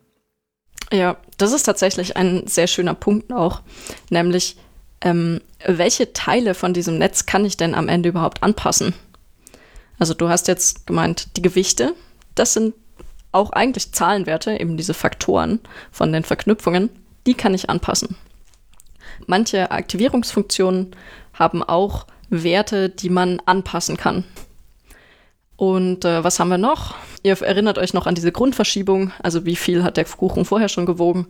Ja, das ist tatsächlich ein sehr schöner Punkt auch, nämlich ähm, welche Teile von diesem Netz kann ich denn am Ende überhaupt anpassen? Also du hast jetzt gemeint, die Gewichte, das sind auch eigentlich Zahlenwerte, eben diese Faktoren von den Verknüpfungen, die kann ich anpassen. Manche Aktivierungsfunktionen haben auch Werte, die man anpassen kann. Und äh, was haben wir noch? Ihr erinnert euch noch an diese Grundverschiebung, also wie viel hat der Kuchen vorher schon gewogen.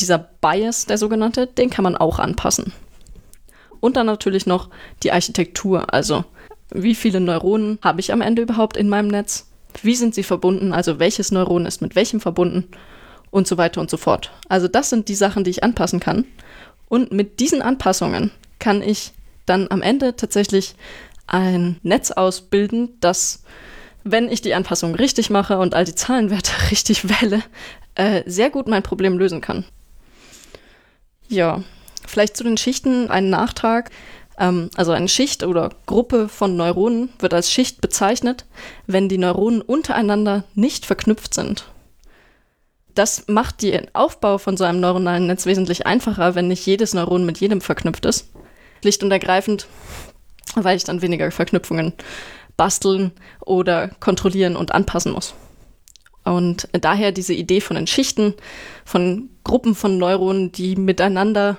Dieser Bias, der sogenannte, den kann man auch anpassen. Und dann natürlich noch die Architektur, also wie viele Neuronen habe ich am Ende überhaupt in meinem Netz? Wie sind sie verbunden? Also welches Neuron ist mit welchem verbunden? Und so weiter und so fort. Also das sind die Sachen, die ich anpassen kann. Und mit diesen Anpassungen kann ich dann am Ende tatsächlich ein Netz ausbilden, das, wenn ich die Anpassung richtig mache und all die Zahlenwerte richtig wähle, äh, sehr gut mein Problem lösen kann. Ja, vielleicht zu den Schichten ein Nachtrag. Ähm, also eine Schicht oder Gruppe von Neuronen wird als Schicht bezeichnet, wenn die Neuronen untereinander nicht verknüpft sind. Das macht den Aufbau von so einem neuronalen Netz wesentlich einfacher, wenn nicht jedes Neuron mit jedem verknüpft ist. Schlicht und ergreifend, weil ich dann weniger Verknüpfungen basteln oder kontrollieren und anpassen muss. Und daher diese Idee von den Schichten, von Gruppen von Neuronen, die miteinander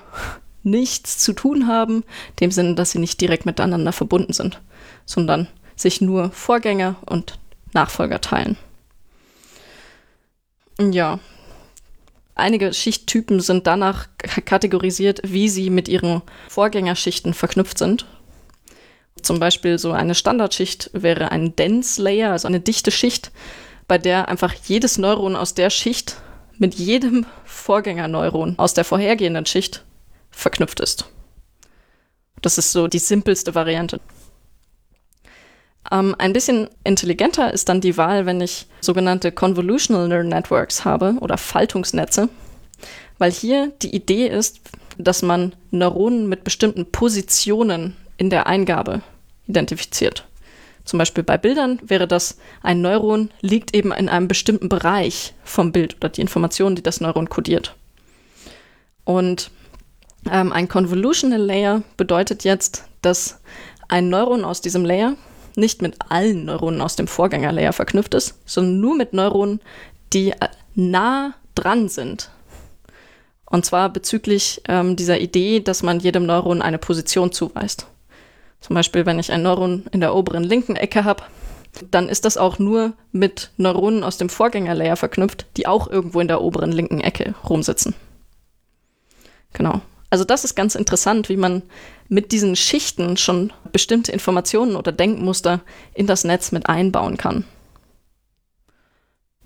nichts zu tun haben, dem Sinne, dass sie nicht direkt miteinander verbunden sind, sondern sich nur Vorgänger und Nachfolger teilen. Ja. Einige Schichttypen sind danach kategorisiert, wie sie mit ihren Vorgängerschichten verknüpft sind. Zum Beispiel so eine Standardschicht wäre ein Dense Layer, also eine dichte Schicht, bei der einfach jedes Neuron aus der Schicht mit jedem Vorgängerneuron aus der vorhergehenden Schicht verknüpft ist. Das ist so die simpelste Variante. Ähm, ein bisschen intelligenter ist dann die Wahl, wenn ich sogenannte Convolutional Neural Networks habe oder Faltungsnetze, weil hier die Idee ist, dass man Neuronen mit bestimmten Positionen in der Eingabe identifiziert. Zum Beispiel bei Bildern wäre das, ein Neuron liegt eben in einem bestimmten Bereich vom Bild oder die Information, die das Neuron kodiert. Und ähm, ein Convolutional Layer bedeutet jetzt, dass ein Neuron aus diesem Layer nicht mit allen Neuronen aus dem Vorgängerlayer verknüpft ist, sondern nur mit Neuronen, die äh, nah dran sind. Und zwar bezüglich ähm, dieser Idee, dass man jedem Neuron eine Position zuweist. Zum Beispiel, wenn ich ein Neuron in der oberen linken Ecke habe, dann ist das auch nur mit Neuronen aus dem Vorgängerlayer verknüpft, die auch irgendwo in der oberen linken Ecke rumsitzen. Genau. Also das ist ganz interessant, wie man mit diesen Schichten schon bestimmte Informationen oder Denkmuster in das Netz mit einbauen kann.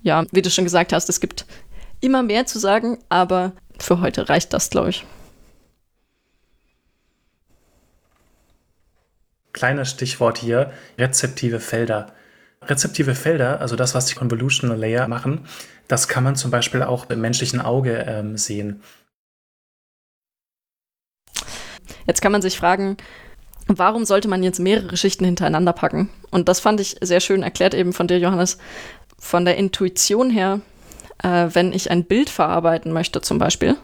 Ja, wie du schon gesagt hast, es gibt immer mehr zu sagen, aber für heute reicht das, glaube ich. Kleines Stichwort hier, rezeptive Felder. Rezeptive Felder, also das, was die Convolutional Layer machen, das kann man zum Beispiel auch im menschlichen Auge ähm, sehen. Jetzt kann man sich fragen, warum sollte man jetzt mehrere Schichten hintereinander packen? Und das fand ich sehr schön erklärt eben von dir, Johannes. Von der Intuition her, äh, wenn ich ein Bild verarbeiten möchte zum Beispiel,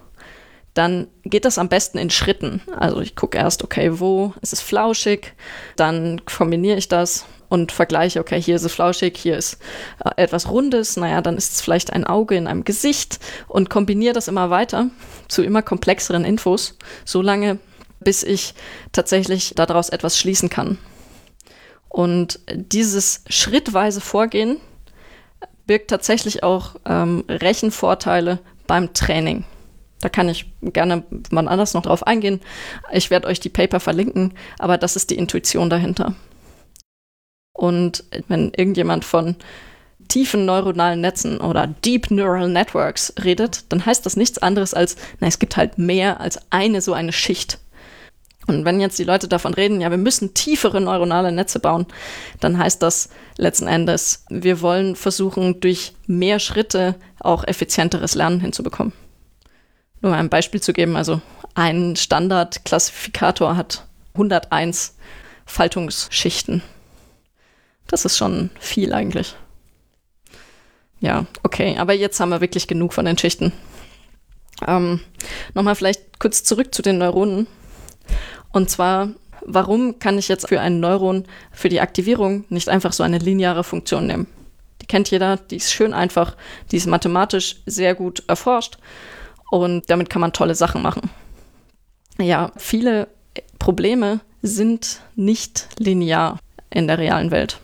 dann geht das am besten in Schritten. Also ich gucke erst, okay, wo ist es flauschig, dann kombiniere ich das und vergleiche, okay, hier ist es flauschig, hier ist äh, etwas Rundes, naja, dann ist es vielleicht ein Auge in einem Gesicht und kombiniere das immer weiter zu immer komplexeren Infos, solange bis ich tatsächlich daraus etwas schließen kann. Und dieses schrittweise Vorgehen birgt tatsächlich auch ähm, Rechenvorteile beim Training. Da kann ich gerne mal anders noch drauf eingehen. Ich werde euch die Paper verlinken, aber das ist die Intuition dahinter. Und wenn irgendjemand von tiefen neuronalen Netzen oder Deep Neural Networks redet, dann heißt das nichts anderes als, na, es gibt halt mehr als eine so eine Schicht. Und wenn jetzt die Leute davon reden, ja, wir müssen tiefere neuronale Netze bauen, dann heißt das letzten Endes, wir wollen versuchen, durch mehr Schritte auch effizienteres Lernen hinzubekommen. Nur ein Beispiel zu geben, also ein Standardklassifikator hat 101 Faltungsschichten. Das ist schon viel eigentlich. Ja, okay, aber jetzt haben wir wirklich genug von den Schichten. Ähm, Nochmal vielleicht kurz zurück zu den Neuronen. Und zwar, warum kann ich jetzt für ein Neuron, für die Aktivierung nicht einfach so eine lineare Funktion nehmen? Die kennt jeder, die ist schön einfach, die ist mathematisch sehr gut erforscht und damit kann man tolle Sachen machen. Ja, viele Probleme sind nicht linear in der realen Welt.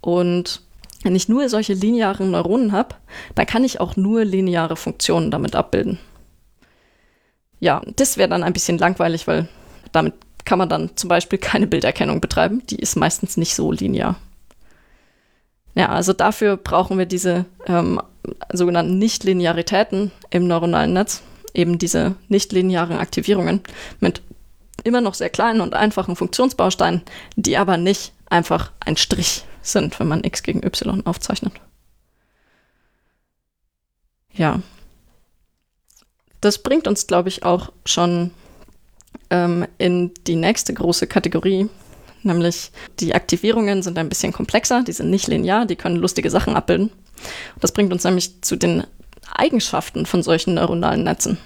Und wenn ich nur solche linearen Neuronen habe, dann kann ich auch nur lineare Funktionen damit abbilden. Ja, das wäre dann ein bisschen langweilig, weil damit kann man dann zum Beispiel keine Bilderkennung betreiben. Die ist meistens nicht so linear. Ja, also dafür brauchen wir diese ähm, sogenannten Nichtlinearitäten im neuronalen Netz, eben diese nichtlinearen Aktivierungen mit immer noch sehr kleinen und einfachen Funktionsbausteinen, die aber nicht einfach ein Strich sind, wenn man x gegen y aufzeichnet. Ja. Das bringt uns, glaube ich, auch schon ähm, in die nächste große Kategorie, nämlich die Aktivierungen sind ein bisschen komplexer, die sind nicht linear, die können lustige Sachen abbilden. Das bringt uns nämlich zu den Eigenschaften von solchen neuronalen Netzen.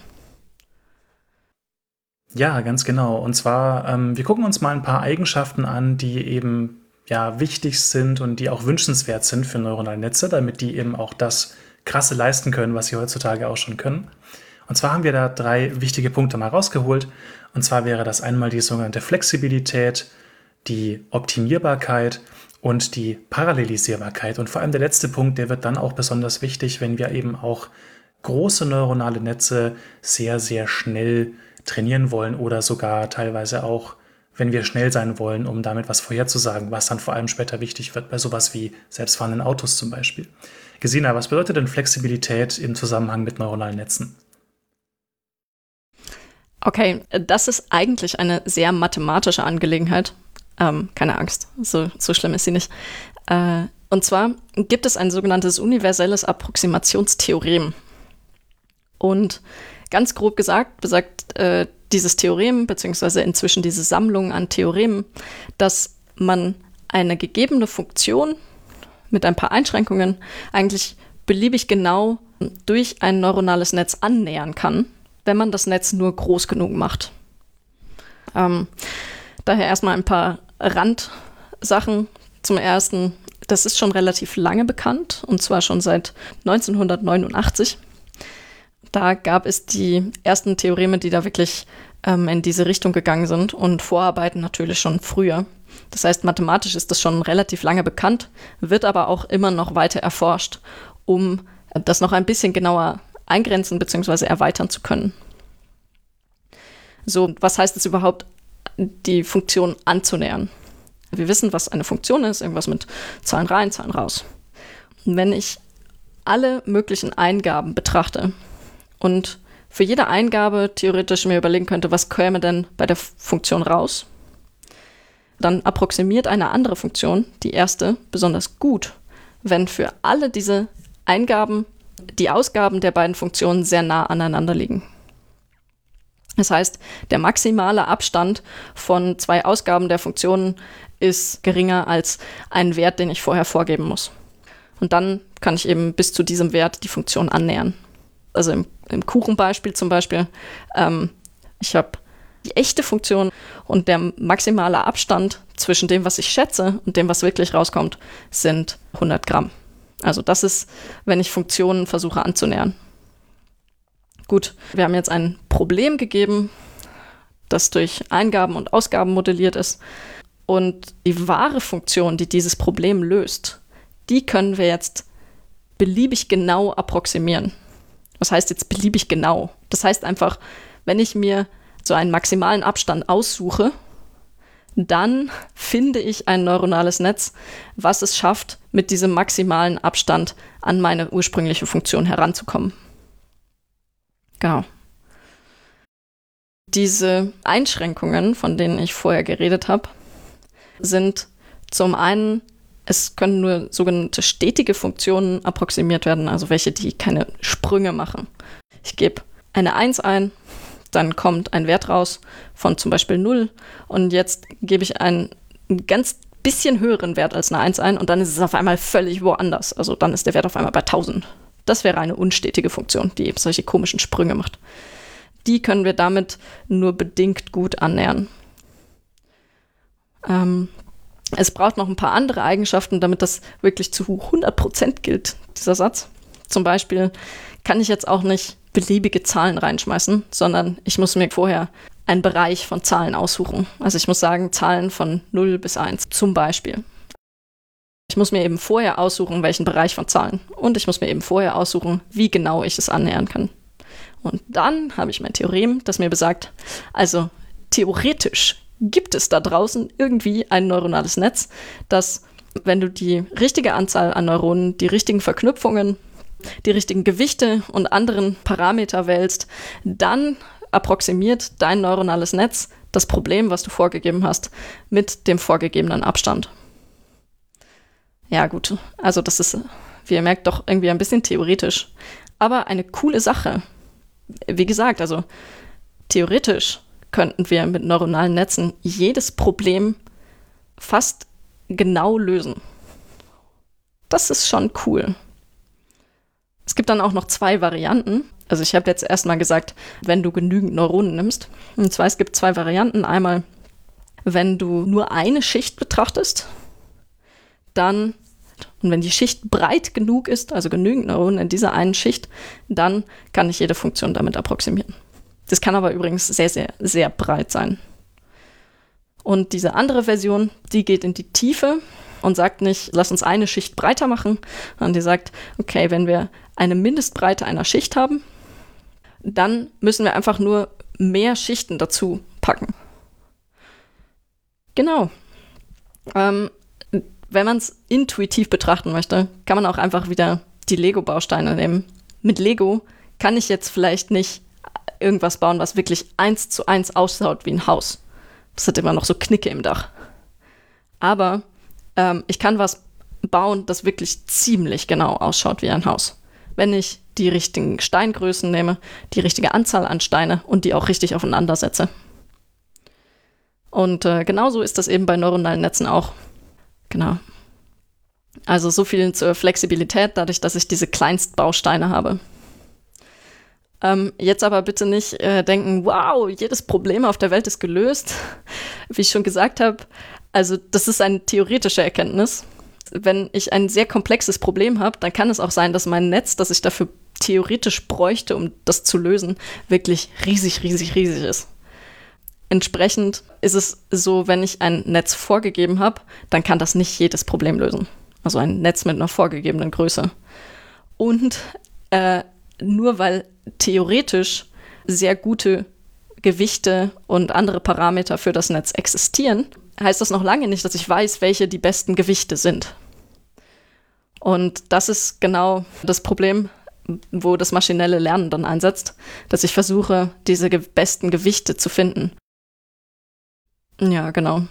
Ja, ganz genau. Und zwar, ähm, wir gucken uns mal ein paar Eigenschaften an, die eben ja wichtig sind und die auch wünschenswert sind für neuronale Netze, damit die eben auch das krasse leisten können, was sie heutzutage auch schon können. Und zwar haben wir da drei wichtige Punkte mal rausgeholt. Und zwar wäre das einmal die sogenannte Flexibilität, die Optimierbarkeit und die Parallelisierbarkeit. Und vor allem der letzte Punkt, der wird dann auch besonders wichtig, wenn wir eben auch große neuronale Netze sehr, sehr schnell trainieren wollen oder sogar teilweise auch, wenn wir schnell sein wollen, um damit was vorherzusagen, was dann vor allem später wichtig wird, bei sowas wie selbstfahrenden Autos zum Beispiel. Gesina, was bedeutet denn Flexibilität im Zusammenhang mit neuronalen Netzen? Okay, das ist eigentlich eine sehr mathematische Angelegenheit. Ähm, keine Angst, so, so schlimm ist sie nicht. Äh, und zwar gibt es ein sogenanntes universelles Approximationstheorem. Und ganz grob gesagt besagt äh, dieses Theorem, beziehungsweise inzwischen diese Sammlung an Theoremen, dass man eine gegebene Funktion mit ein paar Einschränkungen eigentlich beliebig genau durch ein neuronales Netz annähern kann, wenn man das Netz nur groß genug macht. Ähm, daher erstmal ein paar Randsachen. Zum ersten, das ist schon relativ lange bekannt, und zwar schon seit 1989. Da gab es die ersten Theoreme, die da wirklich ähm, in diese Richtung gegangen sind und Vorarbeiten natürlich schon früher. Das heißt, mathematisch ist das schon relativ lange bekannt, wird aber auch immer noch weiter erforscht, um das noch ein bisschen genauer eingrenzen bzw. erweitern zu können. So, was heißt es überhaupt, die Funktion anzunähern? Wir wissen, was eine Funktion ist, irgendwas mit Zahlen rein, Zahlen raus. Und wenn ich alle möglichen Eingaben betrachte und für jede Eingabe theoretisch mir überlegen könnte, was käme denn bei der Funktion raus, dann approximiert eine andere Funktion, die erste, besonders gut, wenn für alle diese Eingaben die Ausgaben der beiden Funktionen sehr nah aneinander liegen. Das heißt, der maximale Abstand von zwei Ausgaben der Funktionen ist geringer als ein Wert, den ich vorher vorgeben muss. Und dann kann ich eben bis zu diesem Wert die Funktion annähern. Also im, im Kuchenbeispiel zum Beispiel, ähm, ich habe die echte Funktion und der maximale Abstand zwischen dem, was ich schätze und dem, was wirklich rauskommt, sind 100 Gramm. Also das ist, wenn ich Funktionen versuche anzunähern. Gut, wir haben jetzt ein Problem gegeben, das durch Eingaben und Ausgaben modelliert ist. Und die wahre Funktion, die dieses Problem löst, die können wir jetzt beliebig genau approximieren. Was heißt jetzt beliebig genau? Das heißt einfach, wenn ich mir so einen maximalen Abstand aussuche, dann finde ich ein neuronales Netz, was es schafft, mit diesem maximalen Abstand an meine ursprüngliche Funktion heranzukommen. Genau. Diese Einschränkungen, von denen ich vorher geredet habe, sind zum einen, es können nur sogenannte stetige Funktionen approximiert werden, also welche, die keine Sprünge machen. Ich gebe eine 1 ein, dann kommt ein Wert raus von zum Beispiel 0 und jetzt gebe ich einen ganz bisschen höheren Wert als eine 1 ein und dann ist es auf einmal völlig woanders. Also dann ist der Wert auf einmal bei 1000. Das wäre eine unstetige Funktion, die eben solche komischen Sprünge macht. Die können wir damit nur bedingt gut annähern. Ähm, es braucht noch ein paar andere Eigenschaften, damit das wirklich zu 100% gilt, dieser Satz. Zum Beispiel kann ich jetzt auch nicht beliebige Zahlen reinschmeißen, sondern ich muss mir vorher einen Bereich von Zahlen aussuchen. Also ich muss sagen, Zahlen von 0 bis 1 zum Beispiel. Ich muss mir eben vorher aussuchen, welchen Bereich von Zahlen. Und ich muss mir eben vorher aussuchen, wie genau ich es annähern kann. Und dann habe ich mein Theorem, das mir besagt, also theoretisch gibt es da draußen irgendwie ein neuronales Netz, das, wenn du die richtige Anzahl an Neuronen, die richtigen Verknüpfungen, die richtigen Gewichte und anderen Parameter wählst, dann approximiert dein neuronales Netz das Problem, was du vorgegeben hast, mit dem vorgegebenen Abstand. Ja, gut. Also, das ist, wie ihr merkt, doch irgendwie ein bisschen theoretisch. Aber eine coole Sache. Wie gesagt, also theoretisch könnten wir mit neuronalen Netzen jedes Problem fast genau lösen. Das ist schon cool. Es gibt dann auch noch zwei Varianten. Also ich habe jetzt erstmal gesagt, wenn du genügend Neuronen nimmst. Und zwar es gibt zwei Varianten. Einmal, wenn du nur eine Schicht betrachtest, dann und wenn die Schicht breit genug ist, also genügend Neuronen in dieser einen Schicht, dann kann ich jede Funktion damit approximieren. Das kann aber übrigens sehr, sehr, sehr breit sein. Und diese andere Version, die geht in die Tiefe und sagt nicht, lass uns eine Schicht breiter machen, sondern die sagt, okay, wenn wir eine Mindestbreite einer Schicht haben, dann müssen wir einfach nur mehr Schichten dazu packen. Genau. Ähm, wenn man es intuitiv betrachten möchte, kann man auch einfach wieder die Lego-Bausteine nehmen. Mit Lego kann ich jetzt vielleicht nicht irgendwas bauen, was wirklich eins zu eins ausschaut wie ein Haus. Das hat immer noch so Knicke im Dach. Aber ähm, ich kann was bauen, das wirklich ziemlich genau ausschaut wie ein Haus. Wenn ich die richtigen Steingrößen nehme, die richtige Anzahl an Steine und die auch richtig aufeinander setze. Und äh, genauso ist das eben bei neuronalen Netzen auch. Genau. Also so viel zur Flexibilität, dadurch, dass ich diese Kleinstbausteine habe. Ähm, jetzt aber bitte nicht äh, denken, wow, jedes Problem auf der Welt ist gelöst. Wie ich schon gesagt habe, also das ist eine theoretische Erkenntnis. Wenn ich ein sehr komplexes Problem habe, dann kann es auch sein, dass mein Netz, das ich dafür theoretisch bräuchte, um das zu lösen, wirklich riesig, riesig, riesig ist. Entsprechend ist es so, wenn ich ein Netz vorgegeben habe, dann kann das nicht jedes Problem lösen. Also ein Netz mit einer vorgegebenen Größe. Und äh, nur weil theoretisch sehr gute Gewichte und andere Parameter für das Netz existieren, heißt das noch lange nicht, dass ich weiß, welche die besten Gewichte sind. Und das ist genau das Problem, wo das maschinelle Lernen dann einsetzt, dass ich versuche, diese ge besten Gewichte zu finden. Ja, genau.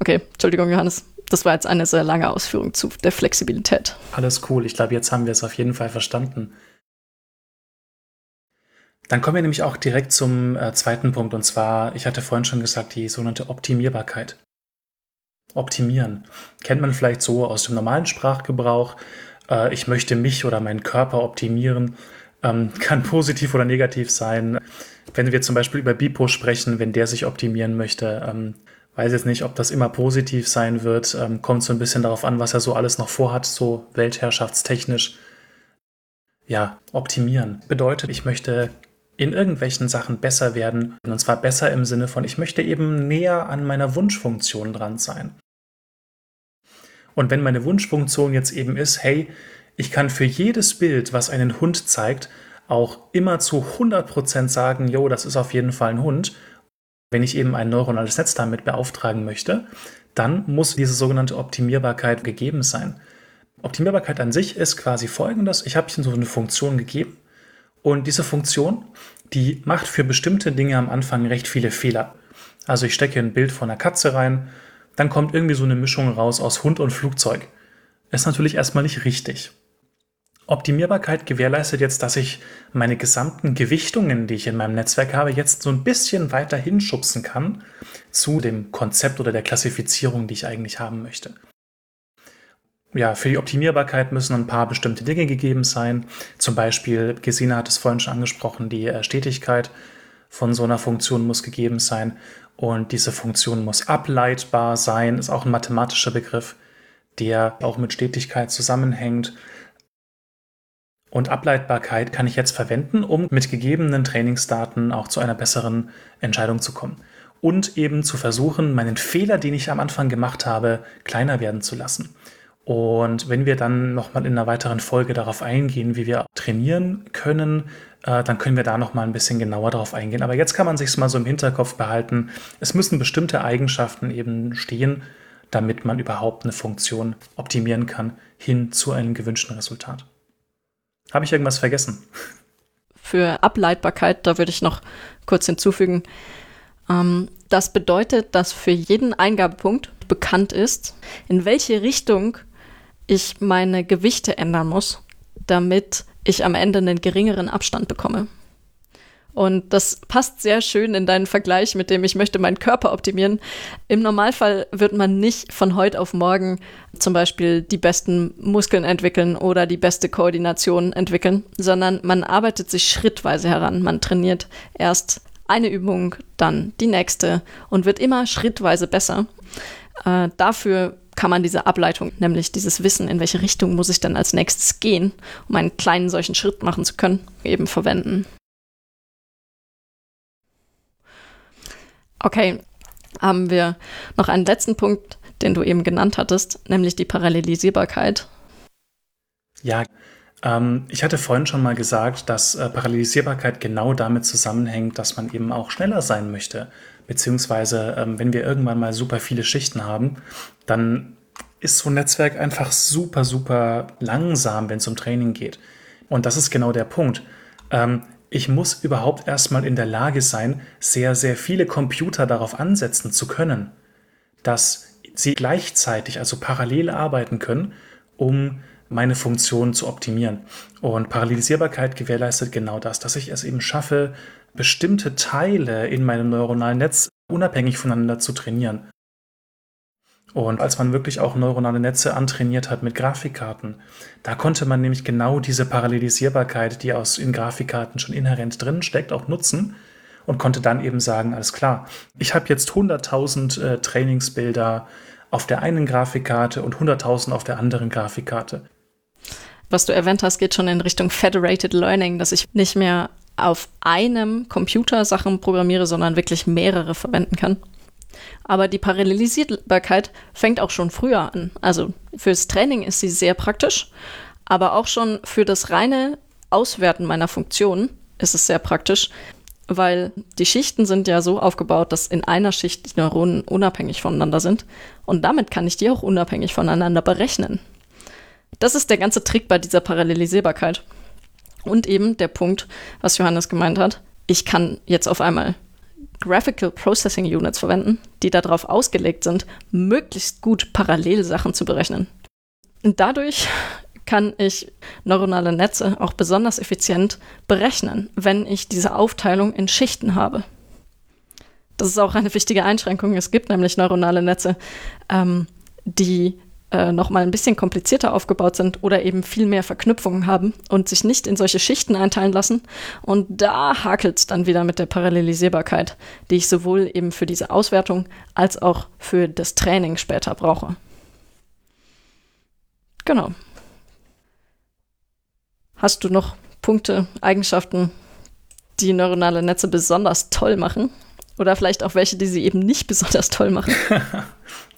Okay, Entschuldigung, Johannes. Das war jetzt eine sehr lange Ausführung zu der Flexibilität. Alles cool. Ich glaube, jetzt haben wir es auf jeden Fall verstanden. Dann kommen wir nämlich auch direkt zum äh, zweiten Punkt. Und zwar, ich hatte vorhin schon gesagt, die sogenannte Optimierbarkeit. Optimieren. Kennt man vielleicht so aus dem normalen Sprachgebrauch. Äh, ich möchte mich oder meinen Körper optimieren. Ähm, kann positiv oder negativ sein. Wenn wir zum Beispiel über Bipo sprechen, wenn der sich optimieren möchte, ähm, weiß jetzt nicht, ob das immer positiv sein wird. Ähm, kommt so ein bisschen darauf an, was er so alles noch vorhat, so weltherrschaftstechnisch. Ja, optimieren bedeutet, ich möchte in irgendwelchen Sachen besser werden. Und zwar besser im Sinne von, ich möchte eben näher an meiner Wunschfunktion dran sein. Und wenn meine Wunschfunktion jetzt eben ist, hey, ich kann für jedes Bild, was einen Hund zeigt, auch immer zu 100% sagen, jo, das ist auf jeden Fall ein Hund. Wenn ich eben ein neuronales Netz damit beauftragen möchte, dann muss diese sogenannte Optimierbarkeit gegeben sein. Optimierbarkeit an sich ist quasi folgendes. Ich habe so eine Funktion gegeben und diese Funktion, die macht für bestimmte Dinge am Anfang recht viele Fehler. Also ich stecke ein Bild von einer Katze rein, dann kommt irgendwie so eine Mischung raus aus Hund und Flugzeug. Ist natürlich erstmal nicht richtig. Optimierbarkeit gewährleistet jetzt, dass ich meine gesamten Gewichtungen, die ich in meinem Netzwerk habe, jetzt so ein bisschen weiter hinschubsen kann zu dem Konzept oder der Klassifizierung, die ich eigentlich haben möchte. Ja, für die Optimierbarkeit müssen ein paar bestimmte Dinge gegeben sein. Zum Beispiel, Gesine hat es vorhin schon angesprochen, die äh, Stetigkeit von so einer Funktion muss gegeben sein. Und diese Funktion muss ableitbar sein, ist auch ein mathematischer Begriff, der auch mit Stetigkeit zusammenhängt. Und Ableitbarkeit kann ich jetzt verwenden, um mit gegebenen Trainingsdaten auch zu einer besseren Entscheidung zu kommen. Und eben zu versuchen, meinen Fehler, den ich am Anfang gemacht habe, kleiner werden zu lassen. Und wenn wir dann nochmal in einer weiteren Folge darauf eingehen, wie wir trainieren können, äh, dann können wir da nochmal ein bisschen genauer darauf eingehen. Aber jetzt kann man sich mal so im Hinterkopf behalten. Es müssen bestimmte Eigenschaften eben stehen, damit man überhaupt eine Funktion optimieren kann hin zu einem gewünschten Resultat. Habe ich irgendwas vergessen? Für Ableitbarkeit, da würde ich noch kurz hinzufügen. Ähm, das bedeutet, dass für jeden Eingabepunkt bekannt ist, in welche Richtung ich meine Gewichte ändern muss, damit ich am Ende einen geringeren Abstand bekomme. Und das passt sehr schön in deinen Vergleich mit dem, ich möchte meinen Körper optimieren. Im Normalfall wird man nicht von heute auf morgen zum Beispiel die besten Muskeln entwickeln oder die beste Koordination entwickeln, sondern man arbeitet sich schrittweise heran. Man trainiert erst eine Übung, dann die nächste und wird immer schrittweise besser. Äh, dafür kann man diese Ableitung, nämlich dieses Wissen, in welche Richtung muss ich dann als nächstes gehen, um einen kleinen solchen Schritt machen zu können, eben verwenden. Okay, haben wir noch einen letzten Punkt, den du eben genannt hattest, nämlich die Parallelisierbarkeit. Ja, ähm, ich hatte vorhin schon mal gesagt, dass äh, Parallelisierbarkeit genau damit zusammenhängt, dass man eben auch schneller sein möchte. Beziehungsweise, ähm, wenn wir irgendwann mal super viele Schichten haben, dann ist so ein Netzwerk einfach super, super langsam, wenn es um Training geht. Und das ist genau der Punkt. Ähm, ich muss überhaupt erstmal in der Lage sein, sehr, sehr viele Computer darauf ansetzen zu können, dass sie gleichzeitig, also parallel arbeiten können, um meine Funktion zu optimieren. Und Parallelisierbarkeit gewährleistet genau das, dass ich es eben schaffe, bestimmte Teile in meinem neuronalen Netz unabhängig voneinander zu trainieren. Und als man wirklich auch neuronale Netze antrainiert hat mit Grafikkarten, da konnte man nämlich genau diese Parallelisierbarkeit, die aus in Grafikkarten schon inhärent drin steckt, auch nutzen und konnte dann eben sagen, alles klar, ich habe jetzt 100.000 äh, Trainingsbilder auf der einen Grafikkarte und 100.000 auf der anderen Grafikkarte. Was du erwähnt hast, geht schon in Richtung Federated Learning, dass ich nicht mehr auf einem Computer Sachen programmiere, sondern wirklich mehrere verwenden kann. Aber die Parallelisierbarkeit fängt auch schon früher an. Also fürs Training ist sie sehr praktisch, aber auch schon für das reine Auswerten meiner Funktionen ist es sehr praktisch, weil die Schichten sind ja so aufgebaut, dass in einer Schicht die Neuronen unabhängig voneinander sind und damit kann ich die auch unabhängig voneinander berechnen. Das ist der ganze Trick bei dieser Parallelisierbarkeit. Und eben der Punkt, was Johannes gemeint hat, ich kann jetzt auf einmal Graphical Processing Units verwenden, die darauf ausgelegt sind, möglichst gut parallel Sachen zu berechnen. Und dadurch kann ich neuronale Netze auch besonders effizient berechnen, wenn ich diese Aufteilung in Schichten habe. Das ist auch eine wichtige Einschränkung. Es gibt nämlich neuronale Netze, ähm, die äh, nochmal ein bisschen komplizierter aufgebaut sind oder eben viel mehr Verknüpfungen haben und sich nicht in solche Schichten einteilen lassen. Und da hakelt es dann wieder mit der Parallelisierbarkeit, die ich sowohl eben für diese Auswertung als auch für das Training später brauche. Genau. Hast du noch Punkte, Eigenschaften, die neuronale Netze besonders toll machen? Oder vielleicht auch welche, die sie eben nicht besonders toll machen?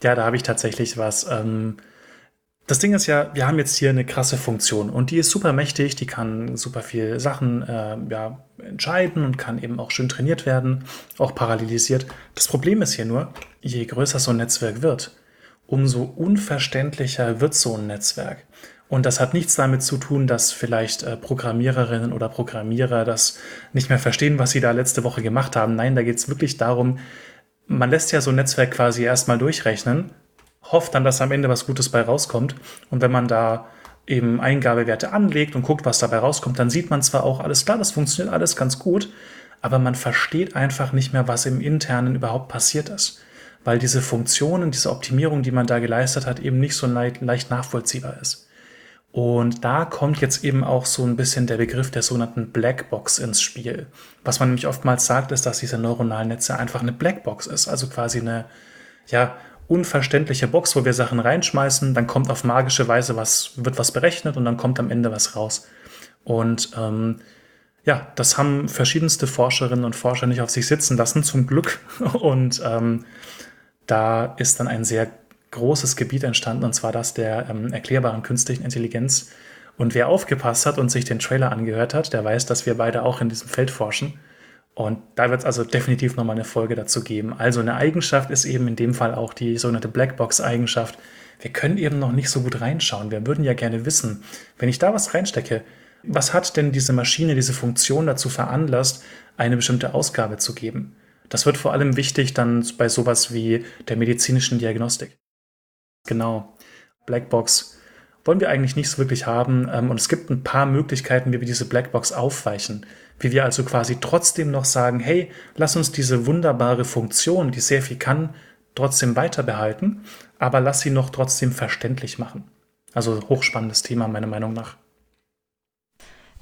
ja, da habe ich tatsächlich was. Ähm, das Ding ist ja, wir haben jetzt hier eine krasse Funktion und die ist super mächtig, die kann super viel Sachen äh, ja, entscheiden und kann eben auch schön trainiert werden, auch parallelisiert. Das Problem ist hier nur, je größer so ein Netzwerk wird, umso unverständlicher wird so ein Netzwerk. Und das hat nichts damit zu tun, dass vielleicht äh, Programmiererinnen oder Programmierer das nicht mehr verstehen, was sie da letzte Woche gemacht haben. Nein, da geht es wirklich darum, man lässt ja so ein Netzwerk quasi erstmal durchrechnen, hofft dann, dass am Ende was Gutes bei rauskommt. Und wenn man da eben Eingabewerte anlegt und guckt, was dabei rauskommt, dann sieht man zwar auch alles klar, das funktioniert alles ganz gut, aber man versteht einfach nicht mehr, was im Internen überhaupt passiert ist. Weil diese Funktionen, diese Optimierung, die man da geleistet hat, eben nicht so leicht, leicht nachvollziehbar ist. Und da kommt jetzt eben auch so ein bisschen der Begriff der sogenannten Blackbox ins Spiel. Was man nämlich oftmals sagt, ist, dass diese neuronalen Netze einfach eine Blackbox ist, also quasi eine, ja, unverständliche Box, wo wir Sachen reinschmeißen, dann kommt auf magische Weise was, wird was berechnet und dann kommt am Ende was raus. Und ähm, ja, das haben verschiedenste Forscherinnen und Forscher nicht auf sich sitzen lassen, zum Glück. Und ähm, da ist dann ein sehr großes Gebiet entstanden, und zwar das der ähm, erklärbaren künstlichen Intelligenz. Und wer aufgepasst hat und sich den Trailer angehört hat, der weiß, dass wir beide auch in diesem Feld forschen. Und da wird es also definitiv nochmal eine Folge dazu geben. Also eine Eigenschaft ist eben in dem Fall auch die sogenannte Blackbox-Eigenschaft. Wir können eben noch nicht so gut reinschauen. Wir würden ja gerne wissen, wenn ich da was reinstecke, was hat denn diese Maschine, diese Funktion dazu veranlasst, eine bestimmte Ausgabe zu geben? Das wird vor allem wichtig dann bei sowas wie der medizinischen Diagnostik. Genau. Blackbox wollen wir eigentlich nicht so wirklich haben. Ähm, und es gibt ein paar Möglichkeiten, wie wir diese Blackbox aufweichen. Wie wir also quasi trotzdem noch sagen, hey, lass uns diese wunderbare Funktion, die sehr viel kann, trotzdem weiter behalten, aber lass sie noch trotzdem verständlich machen. Also hochspannendes Thema meiner Meinung nach.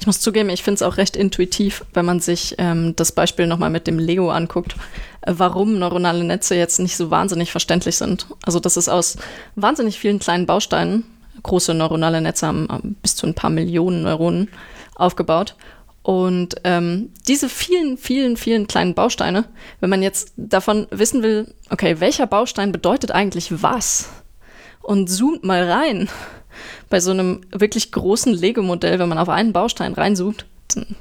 Ich muss zugeben, ich finde es auch recht intuitiv, wenn man sich ähm, das Beispiel nochmal mit dem Lego anguckt, äh, warum neuronale Netze jetzt nicht so wahnsinnig verständlich sind. Also das ist aus wahnsinnig vielen kleinen Bausteinen, große neuronale Netze haben äh, bis zu ein paar Millionen Neuronen aufgebaut. Und ähm, diese vielen, vielen, vielen kleinen Bausteine, wenn man jetzt davon wissen will, okay, welcher Baustein bedeutet eigentlich was? Und zoomt mal rein bei so einem wirklich großen Lego-Modell, wenn man auf einen Baustein reinsucht, dann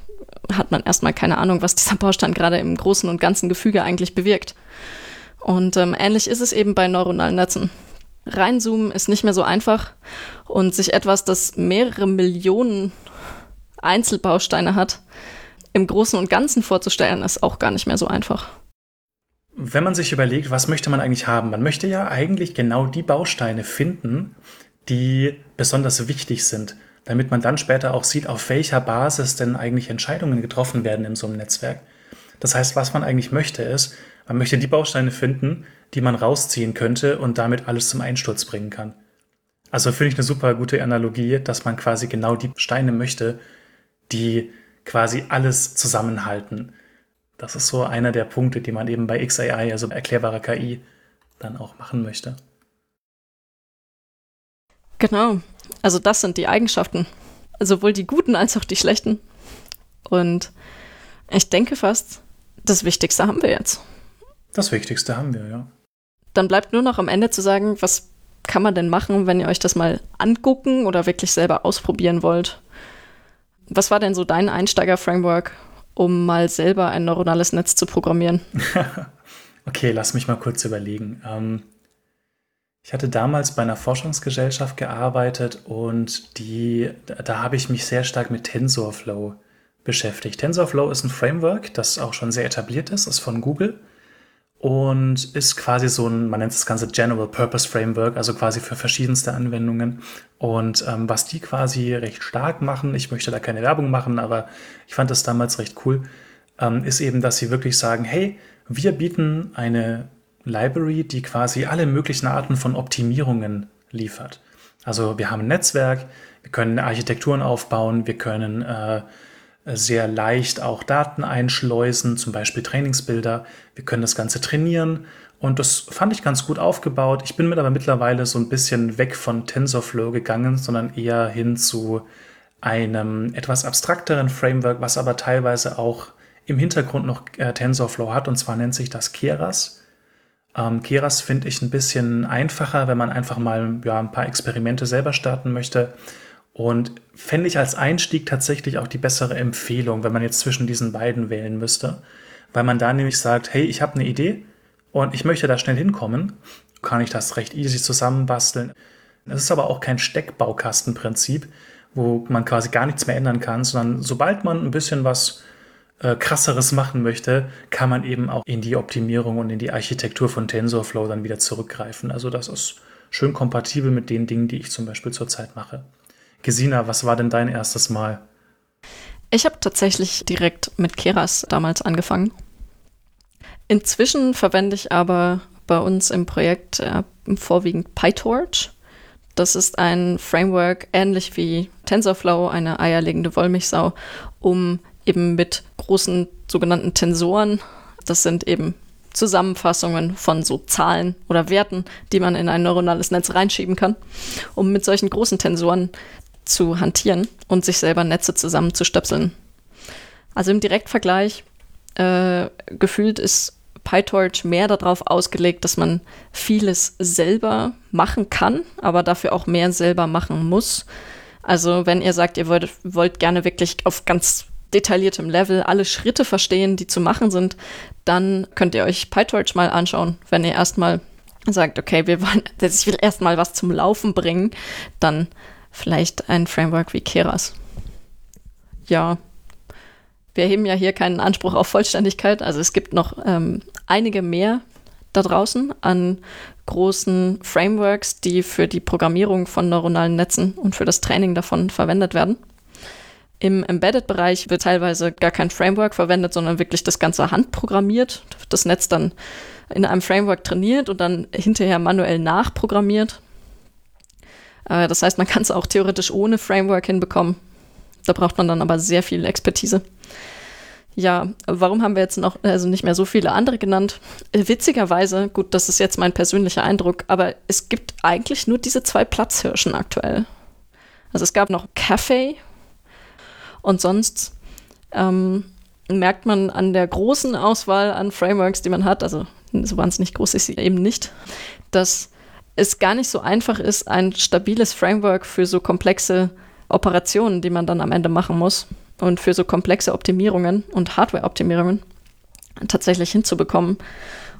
hat man erstmal keine Ahnung, was dieser Baustein gerade im großen und ganzen Gefüge eigentlich bewirkt. Und ähm, ähnlich ist es eben bei neuronalen Netzen. Reinzoomen ist nicht mehr so einfach und sich etwas, das mehrere Millionen Einzelbausteine hat, im Großen und Ganzen vorzustellen, ist auch gar nicht mehr so einfach. Wenn man sich überlegt, was möchte man eigentlich haben? Man möchte ja eigentlich genau die Bausteine finden, die besonders wichtig sind, damit man dann später auch sieht, auf welcher Basis denn eigentlich Entscheidungen getroffen werden in so einem Netzwerk. Das heißt, was man eigentlich möchte, ist, man möchte die Bausteine finden, die man rausziehen könnte und damit alles zum Einsturz bringen kann. Also finde ich eine super gute Analogie, dass man quasi genau die Steine möchte, die quasi alles zusammenhalten. Das ist so einer der Punkte, die man eben bei XAI, also erklärbarer KI, dann auch machen möchte. Genau. Also das sind die Eigenschaften. Sowohl die guten als auch die schlechten. Und ich denke fast, das Wichtigste haben wir jetzt. Das Wichtigste haben wir, ja. Dann bleibt nur noch am Ende zu sagen, was kann man denn machen, wenn ihr euch das mal angucken oder wirklich selber ausprobieren wollt? Was war denn so dein Einsteiger-Framework, um mal selber ein neuronales Netz zu programmieren? okay, lass mich mal kurz überlegen. Ähm, ich hatte damals bei einer Forschungsgesellschaft gearbeitet und die, da habe ich mich sehr stark mit TensorFlow beschäftigt. TensorFlow ist ein Framework, das auch schon sehr etabliert ist, ist von Google und ist quasi so ein, man nennt das Ganze General Purpose Framework, also quasi für verschiedenste Anwendungen. Und ähm, was die quasi recht stark machen, ich möchte da keine Werbung machen, aber ich fand das damals recht cool, ähm, ist eben, dass sie wirklich sagen, hey, wir bieten eine Library, die quasi alle möglichen Arten von Optimierungen liefert. Also wir haben ein Netzwerk, wir können Architekturen aufbauen, wir können äh, sehr leicht auch Daten einschleusen, zum Beispiel Trainingsbilder. Wir können das Ganze trainieren und das fand ich ganz gut aufgebaut. Ich bin mit aber mittlerweile so ein bisschen weg von TensorFlow gegangen, sondern eher hin zu einem etwas abstrakteren Framework, was aber teilweise auch im Hintergrund noch äh, TensorFlow hat, und zwar nennt sich das Keras. Ähm, Keras finde ich ein bisschen einfacher, wenn man einfach mal ja, ein paar Experimente selber starten möchte. Und fände ich als Einstieg tatsächlich auch die bessere Empfehlung, wenn man jetzt zwischen diesen beiden wählen müsste. Weil man da nämlich sagt, hey, ich habe eine Idee und ich möchte da schnell hinkommen, kann ich das recht easy zusammenbasteln. Es ist aber auch kein Steckbaukastenprinzip, wo man quasi gar nichts mehr ändern kann, sondern sobald man ein bisschen was äh, krasseres machen möchte, kann man eben auch in die Optimierung und in die Architektur von TensorFlow dann wieder zurückgreifen. Also das ist schön kompatibel mit den Dingen, die ich zum Beispiel zurzeit mache. Gesina, was war denn dein erstes Mal? Ich habe tatsächlich direkt mit Keras damals angefangen. Inzwischen verwende ich aber bei uns im Projekt äh, vorwiegend PyTorch. Das ist ein Framework ähnlich wie TensorFlow, eine eierlegende Wollmilchsau, um eben mit großen sogenannten Tensoren, das sind eben Zusammenfassungen von so Zahlen oder Werten, die man in ein neuronales Netz reinschieben kann, um mit solchen großen Tensoren zu hantieren und sich selber Netze zusammenzustöpseln. Also im Direktvergleich äh, gefühlt ist PyTorch mehr darauf ausgelegt, dass man vieles selber machen kann, aber dafür auch mehr selber machen muss. Also wenn ihr sagt, ihr wollt, wollt gerne wirklich auf ganz detailliertem Level alle Schritte verstehen, die zu machen sind, dann könnt ihr euch PyTorch mal anschauen. Wenn ihr erstmal sagt, okay, wir wollen, ich will erstmal was zum Laufen bringen, dann vielleicht ein Framework wie Keras. Ja, wir heben ja hier keinen Anspruch auf Vollständigkeit. Also es gibt noch ähm, einige mehr da draußen an großen Frameworks, die für die Programmierung von neuronalen Netzen und für das Training davon verwendet werden. Im Embedded-Bereich wird teilweise gar kein Framework verwendet, sondern wirklich das Ganze handprogrammiert. Das Netz dann in einem Framework trainiert und dann hinterher manuell nachprogrammiert. Äh, das heißt, man kann es auch theoretisch ohne Framework hinbekommen. Da braucht man dann aber sehr viel Expertise. Ja, warum haben wir jetzt noch also nicht mehr so viele andere genannt? Äh, witzigerweise, gut, das ist jetzt mein persönlicher Eindruck, aber es gibt eigentlich nur diese zwei Platzhirschen aktuell. Also es gab noch Café, und sonst ähm, merkt man an der großen Auswahl an Frameworks, die man hat, also so wahnsinnig groß ist sie eben nicht, dass es gar nicht so einfach ist, ein stabiles Framework für so komplexe Operationen, die man dann am Ende machen muss und für so komplexe Optimierungen und Hardware-Optimierungen tatsächlich hinzubekommen.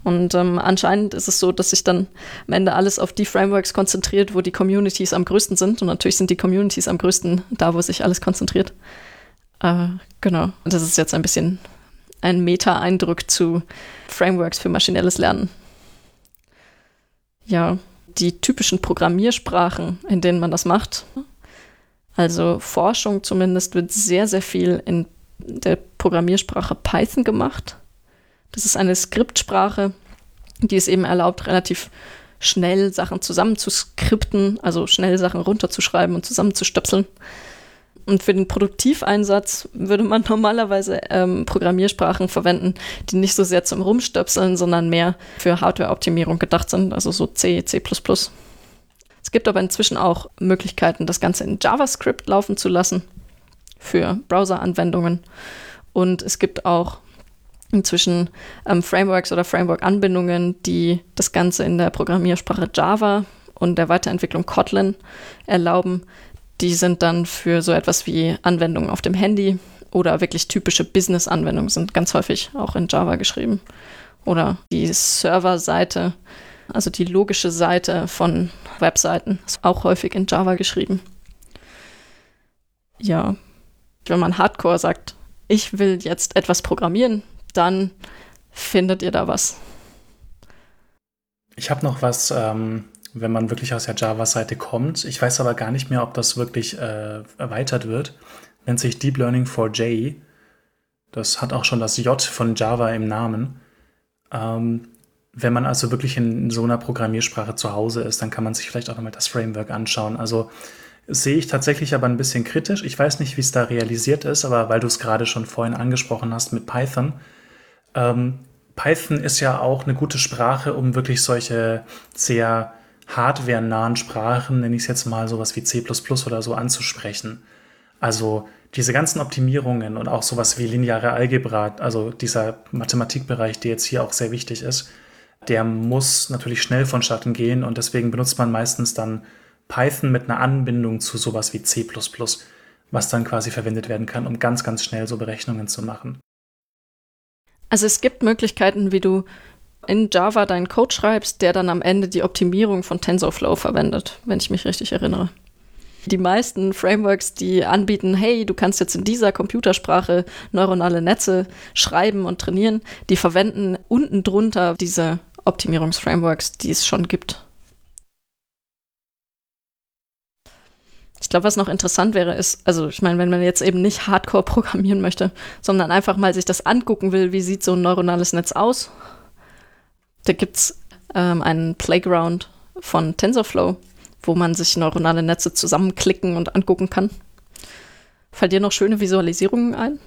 Und ähm, anscheinend ist es so, dass sich dann am Ende alles auf die Frameworks konzentriert, wo die Communities am größten sind. Und natürlich sind die Communities am größten da, wo sich alles konzentriert. Äh, genau. Das ist jetzt ein bisschen ein Meta-Eindruck zu Frameworks für maschinelles Lernen. Ja, die typischen Programmiersprachen, in denen man das macht. Also Forschung zumindest wird sehr, sehr viel in der Programmiersprache Python gemacht. Das ist eine Skriptsprache, die es eben erlaubt, relativ schnell Sachen zusammenzuskripten, also schnell Sachen runterzuschreiben und zusammenzustöpseln. Und für den Produktiveinsatz würde man normalerweise ähm, Programmiersprachen verwenden, die nicht so sehr zum Rumstöpseln, sondern mehr für Hardware-Optimierung gedacht sind, also so C, C. Es gibt aber inzwischen auch Möglichkeiten, das Ganze in JavaScript laufen zu lassen für Browser-Anwendungen. Und es gibt auch inzwischen ähm, Frameworks oder Framework-Anbindungen, die das Ganze in der Programmiersprache Java und der Weiterentwicklung Kotlin erlauben, die sind dann für so etwas wie Anwendungen auf dem Handy oder wirklich typische Business-Anwendungen sind ganz häufig auch in Java geschrieben. Oder die Serverseite, also die logische Seite von Webseiten, ist auch häufig in Java geschrieben. Ja, wenn man Hardcore sagt, ich will jetzt etwas programmieren, dann findet ihr da was. Ich habe noch was ähm, wenn man wirklich aus der Java-Seite kommt. Ich weiß aber gar nicht mehr, ob das wirklich äh, erweitert wird. Nennt sich Deep Learning 4J. Das hat auch schon das J von Java im Namen. Ähm, wenn man also wirklich in so einer Programmiersprache zu Hause ist, dann kann man sich vielleicht auch nochmal das Framework anschauen. Also sehe ich tatsächlich aber ein bisschen kritisch. Ich weiß nicht, wie es da realisiert ist, aber weil du es gerade schon vorhin angesprochen hast mit Python, ähm, Python ist ja auch eine gute Sprache, um wirklich solche sehr hardware-nahen Sprachen, nenne ich es jetzt mal sowas wie C oder so, anzusprechen. Also diese ganzen Optimierungen und auch sowas wie lineare Algebra, also dieser Mathematikbereich, der jetzt hier auch sehr wichtig ist, der muss natürlich schnell vonstatten gehen und deswegen benutzt man meistens dann Python mit einer Anbindung zu sowas wie C++, was dann quasi verwendet werden kann, um ganz, ganz schnell so Berechnungen zu machen. Also es gibt Möglichkeiten, wie du in Java deinen Code schreibst, der dann am Ende die Optimierung von TensorFlow verwendet, wenn ich mich richtig erinnere. Die meisten Frameworks, die anbieten, hey, du kannst jetzt in dieser Computersprache neuronale Netze schreiben und trainieren, die verwenden unten drunter diese Optimierungsframeworks, die es schon gibt. Ich glaube, was noch interessant wäre, ist, also ich meine, wenn man jetzt eben nicht hardcore programmieren möchte, sondern einfach mal sich das angucken will, wie sieht so ein neuronales Netz aus, da gibt es ähm, einen Playground von TensorFlow, wo man sich neuronale Netze zusammenklicken und angucken kann. Fallen dir noch schöne Visualisierungen ein?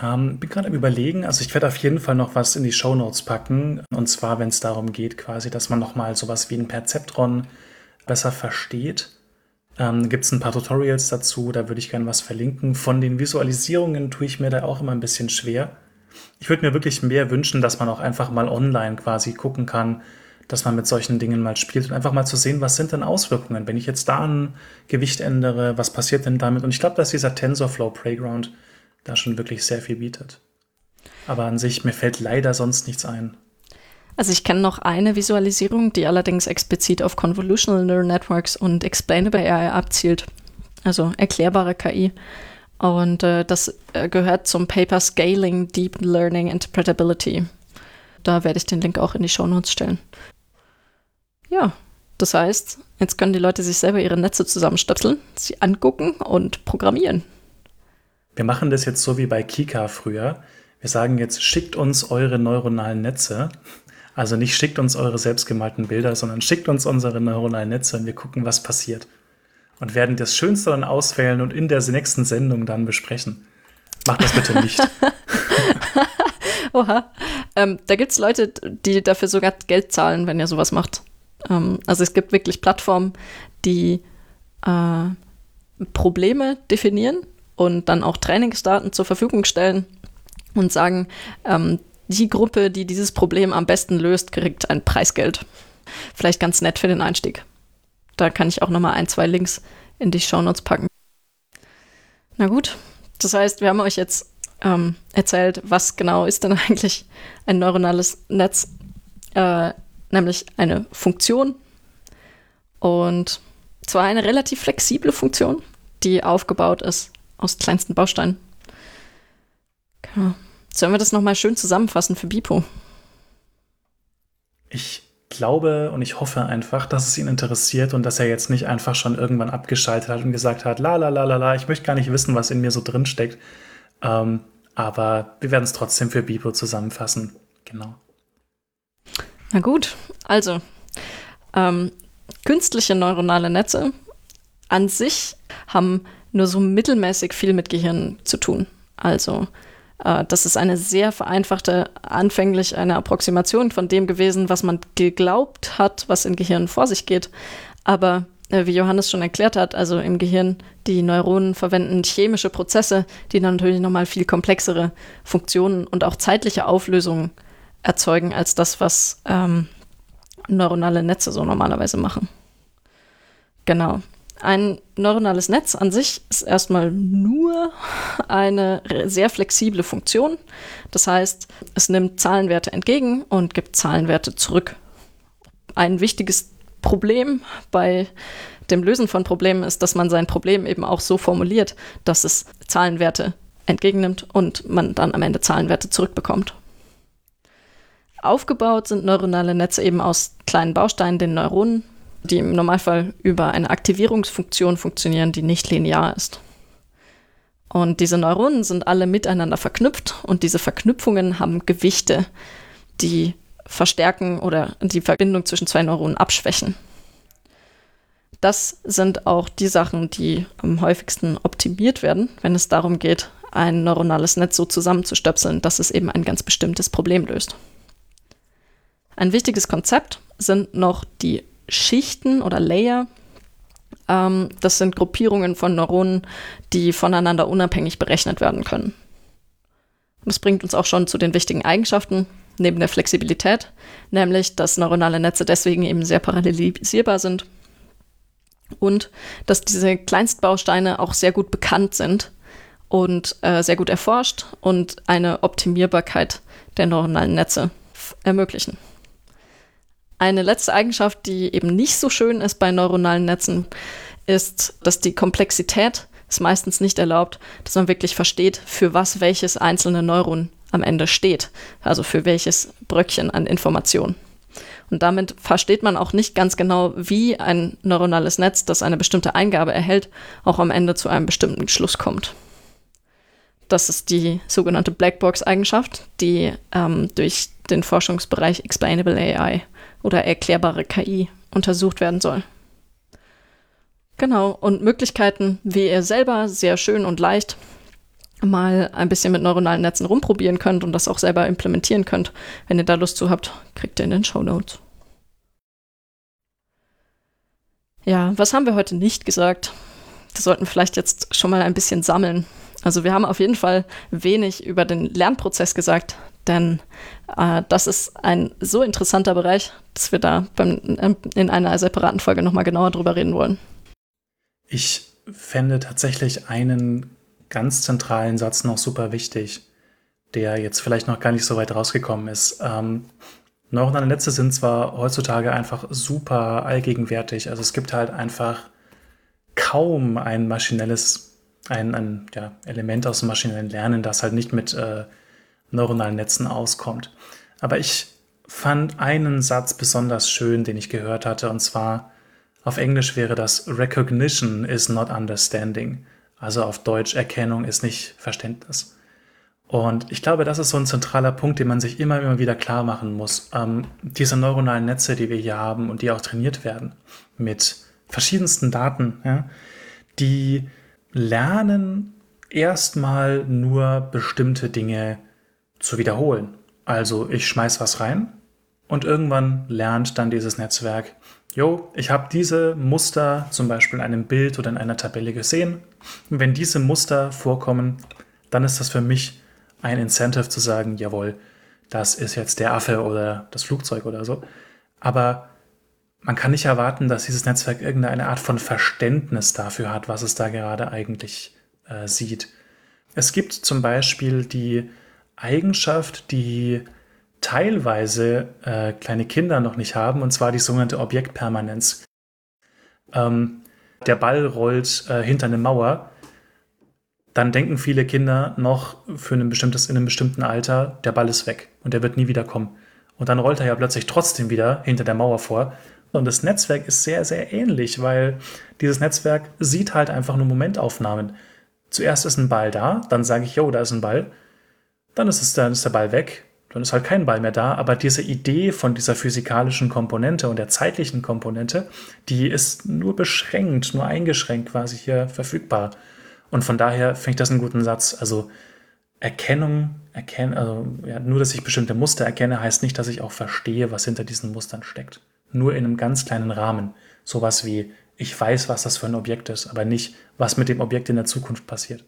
Ähm, bin gerade am Überlegen, also ich werde auf jeden Fall noch was in die Show Notes packen. Und zwar, wenn es darum geht, quasi, dass man nochmal sowas wie ein Perzeptron besser versteht. Ähm, Gibt es ein paar Tutorials dazu, da würde ich gerne was verlinken. Von den Visualisierungen tue ich mir da auch immer ein bisschen schwer. Ich würde mir wirklich mehr wünschen, dass man auch einfach mal online quasi gucken kann, dass man mit solchen Dingen mal spielt und einfach mal zu sehen, was sind denn Auswirkungen, wenn ich jetzt da ein Gewicht ändere, was passiert denn damit? Und ich glaube, dass dieser TensorFlow Playground da schon wirklich sehr viel bietet. Aber an sich, mir fällt leider sonst nichts ein. Also ich kenne noch eine Visualisierung, die allerdings explizit auf Convolutional Neural Networks und Explainable AI abzielt. Also erklärbare KI. Und äh, das äh, gehört zum Paper Scaling Deep Learning Interpretability. Da werde ich den Link auch in die Show Notes stellen. Ja, das heißt, jetzt können die Leute sich selber ihre Netze zusammenstöpseln, sie angucken und programmieren. Wir machen das jetzt so wie bei Kika früher. Wir sagen jetzt, schickt uns eure neuronalen Netze. Also nicht schickt uns eure selbstgemalten Bilder, sondern schickt uns unsere neuronalen Netze und wir gucken, was passiert und werden das Schönste dann auswählen und in der nächsten Sendung dann besprechen. Macht das bitte nicht. Oha. Ähm, da gibt es Leute, die dafür sogar Geld zahlen, wenn ihr sowas macht. Ähm, also es gibt wirklich Plattformen, die äh, Probleme definieren und dann auch Trainingsdaten zur Verfügung stellen und sagen, ähm, die Gruppe, die dieses Problem am besten löst, kriegt ein Preisgeld. Vielleicht ganz nett für den Einstieg. Da kann ich auch noch mal ein, zwei Links in die Shownotes packen. Na gut, das heißt, wir haben euch jetzt ähm, erzählt, was genau ist denn eigentlich ein neuronales Netz, äh, nämlich eine Funktion und zwar eine relativ flexible Funktion, die aufgebaut ist aus kleinsten Bausteinen. Genau. Sollen wir das nochmal schön zusammenfassen für Bipo? Ich glaube und ich hoffe einfach, dass es ihn interessiert und dass er jetzt nicht einfach schon irgendwann abgeschaltet hat und gesagt hat, la la la la la, ich möchte gar nicht wissen, was in mir so drin steckt. Ähm, aber wir werden es trotzdem für Bibo zusammenfassen. Genau. Na gut, also ähm, künstliche neuronale Netze an sich haben nur so mittelmäßig viel mit Gehirn zu tun. Also das ist eine sehr vereinfachte, anfänglich eine Approximation von dem gewesen, was man geglaubt hat, was im Gehirn vor sich geht. Aber äh, wie Johannes schon erklärt hat, also im Gehirn, die Neuronen verwenden chemische Prozesse, die dann natürlich nochmal viel komplexere Funktionen und auch zeitliche Auflösungen erzeugen, als das, was ähm, neuronale Netze so normalerweise machen. Genau. Ein neuronales Netz an sich ist erstmal nur eine sehr flexible Funktion. Das heißt, es nimmt Zahlenwerte entgegen und gibt Zahlenwerte zurück. Ein wichtiges Problem bei dem Lösen von Problemen ist, dass man sein Problem eben auch so formuliert, dass es Zahlenwerte entgegennimmt und man dann am Ende Zahlenwerte zurückbekommt. Aufgebaut sind neuronale Netze eben aus kleinen Bausteinen, den Neuronen, die im Normalfall über eine Aktivierungsfunktion funktionieren, die nicht linear ist. Und diese Neuronen sind alle miteinander verknüpft und diese Verknüpfungen haben Gewichte, die verstärken oder die Verbindung zwischen zwei Neuronen abschwächen. Das sind auch die Sachen, die am häufigsten optimiert werden, wenn es darum geht, ein neuronales Netz so zusammenzustöpseln, dass es eben ein ganz bestimmtes Problem löst. Ein wichtiges Konzept sind noch die Schichten oder Layer, Ähm, das sind Gruppierungen von Neuronen, die voneinander unabhängig berechnet werden können. Das bringt uns auch schon zu den wichtigen Eigenschaften neben der Flexibilität, nämlich dass neuronale Netze deswegen eben sehr parallelisierbar sind und dass diese Kleinstbausteine auch sehr gut bekannt sind und äh, sehr gut erforscht und eine Optimierbarkeit der neuronalen Netze ermöglichen. Eine letzte Eigenschaft, die eben nicht so schön ist bei neuronalen Netzen, ist, dass die Komplexität es meistens nicht erlaubt, dass man wirklich versteht, für was welches einzelne Neuron am Ende steht, also für welches Bröckchen an Information. Und damit versteht man auch nicht ganz genau, wie ein neuronales Netz, das eine bestimmte Eingabe erhält, auch am Ende zu einem bestimmten Schluss kommt. Das ist die sogenannte Blackbox-Eigenschaft, die ähm, durch den Forschungsbereich Explainable AI oder erklärbare KI untersucht werden soll. Genau, und Möglichkeiten, wie ihr selber sehr schön und leicht mal ein bisschen mit neuronalen Netzen rumprobieren könnt und das auch selber implementieren könnt. Wenn ihr da Lust zu habt, kriegt ihr in den Show Notes. Ja, was haben wir heute nicht gesagt? Das sollten wir vielleicht jetzt schon mal ein bisschen sammeln. Also wir haben auf jeden Fall wenig über den Lernprozess gesagt, denn äh, das ist ein so interessanter Bereich, dass wir da beim, äh, in einer separaten Folge nochmal genauer drüber reden wollen. Ich fände tatsächlich einen ganz zentralen Satz noch super wichtig, der jetzt vielleicht noch gar nicht so weit rausgekommen ist. Ähm, neuronale Netze sind zwar heutzutage einfach super allgegenwärtig, also es gibt halt einfach kaum ein maschinelles, ein, ein ja, Element aus dem maschinellen Lernen, das halt nicht mit äh, neuronalen Netzen auskommt. Aber ich fand einen Satz besonders schön, den ich gehört hatte, und zwar auf Englisch wäre das Recognition is not understanding. Also auf Deutsch Erkennung ist nicht Verständnis. Und ich glaube, das ist so ein zentraler Punkt, den man sich immer, immer wieder klar machen muss. Ähm, diese neuronalen Netze, die wir hier haben und die auch trainiert werden mit verschiedensten Daten, ja, die lernen erstmal nur bestimmte Dinge zu wiederholen. Also ich schmeiß was rein und irgendwann lernt dann dieses Netzwerk, jo, ich habe diese Muster zum Beispiel in einem Bild oder in einer Tabelle gesehen. Und wenn diese Muster vorkommen, dann ist das für mich ein Incentive zu sagen, jawohl, das ist jetzt der Affe oder das Flugzeug oder so. Aber man kann nicht erwarten, dass dieses Netzwerk irgendeine Art von Verständnis dafür hat, was es da gerade eigentlich äh, sieht. Es gibt zum Beispiel die Eigenschaft, die teilweise äh, kleine Kinder noch nicht haben, und zwar die sogenannte Objektpermanenz. Ähm, der Ball rollt äh, hinter eine Mauer, dann denken viele Kinder noch für ein bestimmtes, in einem bestimmten Alter, der Ball ist weg und der wird nie wieder kommen. Und dann rollt er ja plötzlich trotzdem wieder hinter der Mauer vor. Und das Netzwerk ist sehr, sehr ähnlich, weil dieses Netzwerk sieht halt einfach nur Momentaufnahmen. Zuerst ist ein Ball da, dann sage ich, yo, da ist ein Ball. Dann ist, es, dann ist der Ball weg dann ist halt kein Ball mehr da. Aber diese Idee von dieser physikalischen Komponente und der zeitlichen Komponente, die ist nur beschränkt, nur eingeschränkt quasi hier verfügbar. Und von daher finde ich das einen guten Satz. Also Erkennung, erkennen, also ja, nur, dass ich bestimmte Muster erkenne, heißt nicht, dass ich auch verstehe, was hinter diesen Mustern steckt. Nur in einem ganz kleinen Rahmen. Sowas wie, ich weiß, was das für ein Objekt ist, aber nicht, was mit dem Objekt in der Zukunft passiert.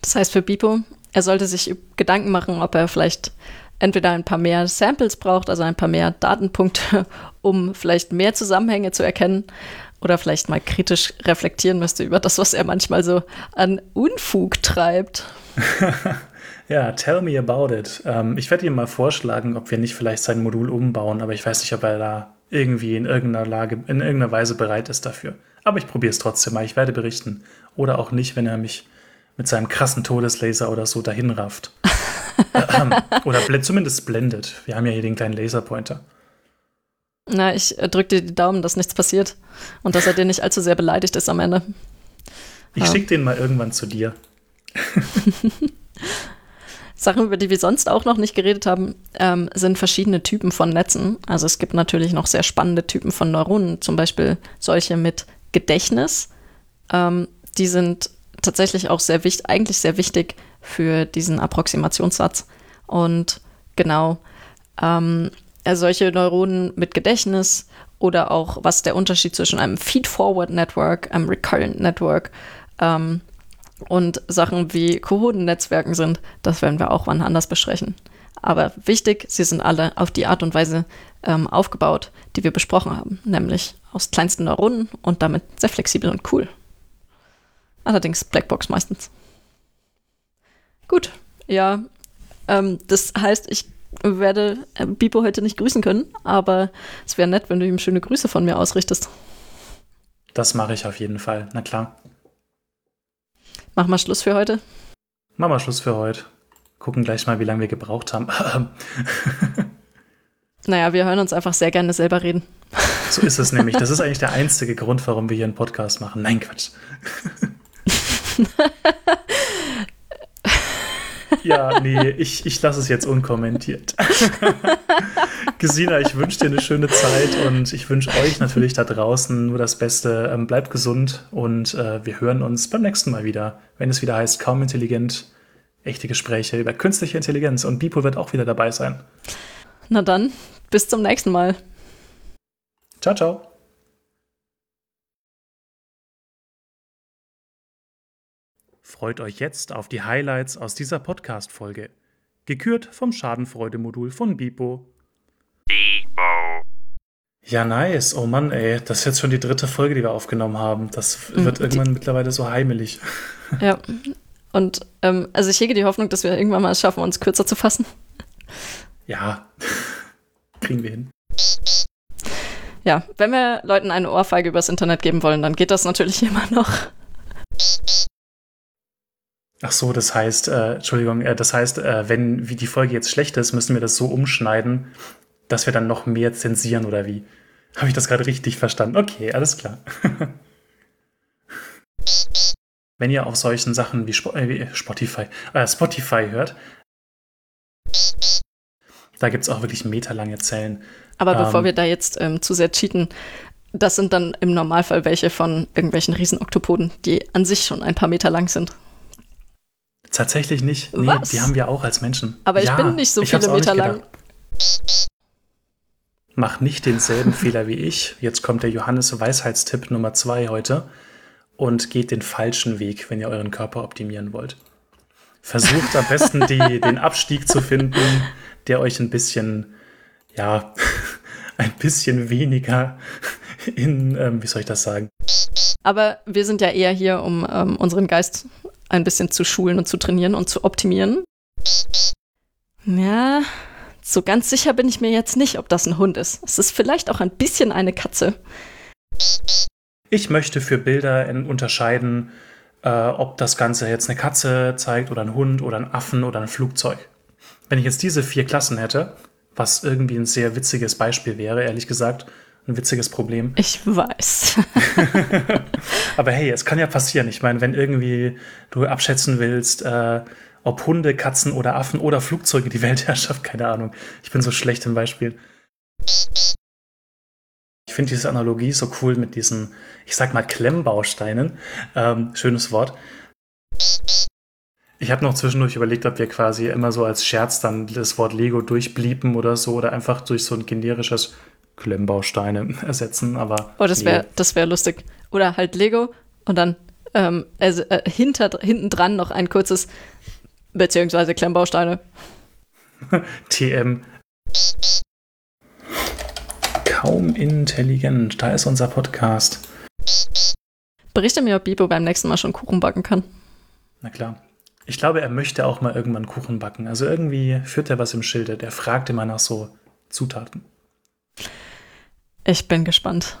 Das heißt für Bipo, er sollte sich Gedanken machen, ob er vielleicht entweder ein paar mehr Samples braucht, also ein paar mehr Datenpunkte, um vielleicht mehr Zusammenhänge zu erkennen oder vielleicht mal kritisch reflektieren müsste über das, was er manchmal so an Unfug treibt. ja, tell me about it. Ähm, ich werde ihm mal vorschlagen, ob wir nicht vielleicht sein Modul umbauen, aber ich weiß nicht, ob er da irgendwie in irgendeiner Lage, in irgendeiner Weise bereit ist dafür. Aber ich probiere es trotzdem mal. Ich werde berichten. Oder auch nicht, wenn er mich mit seinem krassen Todeslaser oder so dahin rafft. Ähm, oder bl zumindest blendet. Wir haben ja hier den kleinen Laserpointer. Na, ich äh, drücke dir die Daumen, dass nichts passiert und dass er dir nicht allzu sehr beleidigt ist am Ende. Ich ja. schicke den mal irgendwann zu dir. Sachen, über die wir sonst auch noch nicht geredet haben, ähm, sind verschiedene Typen von Netzen. Also es gibt natürlich noch sehr spannende Typen von Neuronen, zum Beispiel solche mit Gedächtnis. Ähm, die sind tatsächlich auch sehr wichtig, eigentlich sehr wichtig für diesen Approximationssatz. Und genau, ähm, solche Neuronen mit Gedächtnis oder auch was der Unterschied zwischen einem Feed-Forward-Network, einem Recurrent-Network ähm, und Sachen wie Cohoden-Netzwerken sind, das werden wir auch wann anders besprechen. Aber wichtig, sie sind alle auf die Art und Weise ähm, aufgebaut, die wir besprochen haben, nämlich aus kleinsten Neuronen und damit sehr flexibel und cool. Allerdings Blackbox meistens. Gut, ja, ähm, das heißt, ich werde äh, Bipo heute nicht grüßen können, aber es wäre nett, wenn du ihm schöne Grüße von mir ausrichtest. Das mache ich auf jeden Fall, na klar. Mach mal Schluss für heute. Mach mal Schluss für heute. Gucken gleich mal, wie lange wir gebraucht haben. naja, wir hören uns einfach sehr gerne selber reden. So ist es nämlich. Das ist eigentlich der einzige Grund, warum wir hier einen Podcast machen. Nein, Quatsch. ja, nee, ich, ich lasse es jetzt unkommentiert. Gesina, ich wünsche dir eine schöne Zeit und ich wünsche euch natürlich da draußen nur das Beste. Ähm, bleibt gesund und äh, wir hören uns beim nächsten Mal wieder, wenn es wieder heißt, kaum intelligent, echte Gespräche über künstliche Intelligenz. Und Bipo wird auch wieder dabei sein. Na dann, bis zum nächsten Mal. Ciao, ciao. Freut euch jetzt auf die Highlights aus dieser Podcast-Folge. Gekürt vom Schadenfreude-Modul von Bipo. Bipo. Ja, nice. Oh Mann, ey. Das ist jetzt schon die dritte Folge, die wir aufgenommen haben. Das mhm. wird irgendwann die mittlerweile so heimelig. Ja. Und ähm, also ich hege die Hoffnung, dass wir irgendwann mal es schaffen, uns kürzer zu fassen. Ja. Kriegen wir hin. Ja, wenn wir Leuten eine Ohrfeige übers Internet geben wollen, dann geht das natürlich immer noch. Ach so, das heißt, äh, Entschuldigung, äh, das heißt, äh, wenn wie die Folge jetzt schlecht ist, müssen wir das so umschneiden, dass wir dann noch mehr zensieren oder wie? Habe ich das gerade richtig verstanden? Okay, alles klar. wenn ihr auf solchen Sachen wie, Sp äh, wie Spotify, äh, Spotify hört, da gibt es auch wirklich meterlange Zellen. Aber ähm, bevor wir da jetzt ähm, zu sehr cheaten, das sind dann im Normalfall welche von irgendwelchen Riesenoktopoden, die an sich schon ein paar Meter lang sind. Tatsächlich nicht. Nee, Was? die haben wir auch als Menschen. Aber ich ja, bin nicht so viele Meter lang. Mach nicht denselben Fehler wie ich. Jetzt kommt der Johannes Weisheitstipp Nummer zwei heute und geht den falschen Weg, wenn ihr euren Körper optimieren wollt. Versucht am besten die, den Abstieg zu finden, der euch ein bisschen, ja, ein bisschen weniger in, ähm, wie soll ich das sagen? Aber wir sind ja eher hier, um ähm, unseren Geist ein bisschen zu schulen und zu trainieren und zu optimieren. Ja, so ganz sicher bin ich mir jetzt nicht, ob das ein Hund ist. Es ist vielleicht auch ein bisschen eine Katze. Ich möchte für Bilder unterscheiden, äh, ob das Ganze jetzt eine Katze zeigt oder ein Hund oder ein Affen oder ein Flugzeug. Wenn ich jetzt diese vier Klassen hätte, was irgendwie ein sehr witziges Beispiel wäre, ehrlich gesagt, ein witziges Problem. Ich weiß. Aber hey, es kann ja passieren. Ich meine, wenn irgendwie du abschätzen willst, äh, ob Hunde, Katzen oder Affen oder Flugzeuge die Weltherrschaft, keine Ahnung. Ich bin so schlecht im Beispiel. Ich finde diese Analogie so cool mit diesen, ich sag mal, Klemmbausteinen. Ähm, schönes Wort. Ich habe noch zwischendurch überlegt, ob wir quasi immer so als Scherz dann das Wort Lego durchbliepen oder so oder einfach durch so ein generisches Klemmbausteine ersetzen, aber. Oh, das wäre das wär lustig. Oder halt Lego und dann ähm, also, äh, hinter, hinten dran noch ein kurzes, beziehungsweise Klemmbausteine. TM. Kaum intelligent. Da ist unser Podcast. Berichte mir, ob Bibo beim nächsten Mal schon Kuchen backen kann. Na klar. Ich glaube, er möchte auch mal irgendwann Kuchen backen. Also irgendwie führt er was im Schilde. Der fragt immer nach so Zutaten. Ich bin gespannt.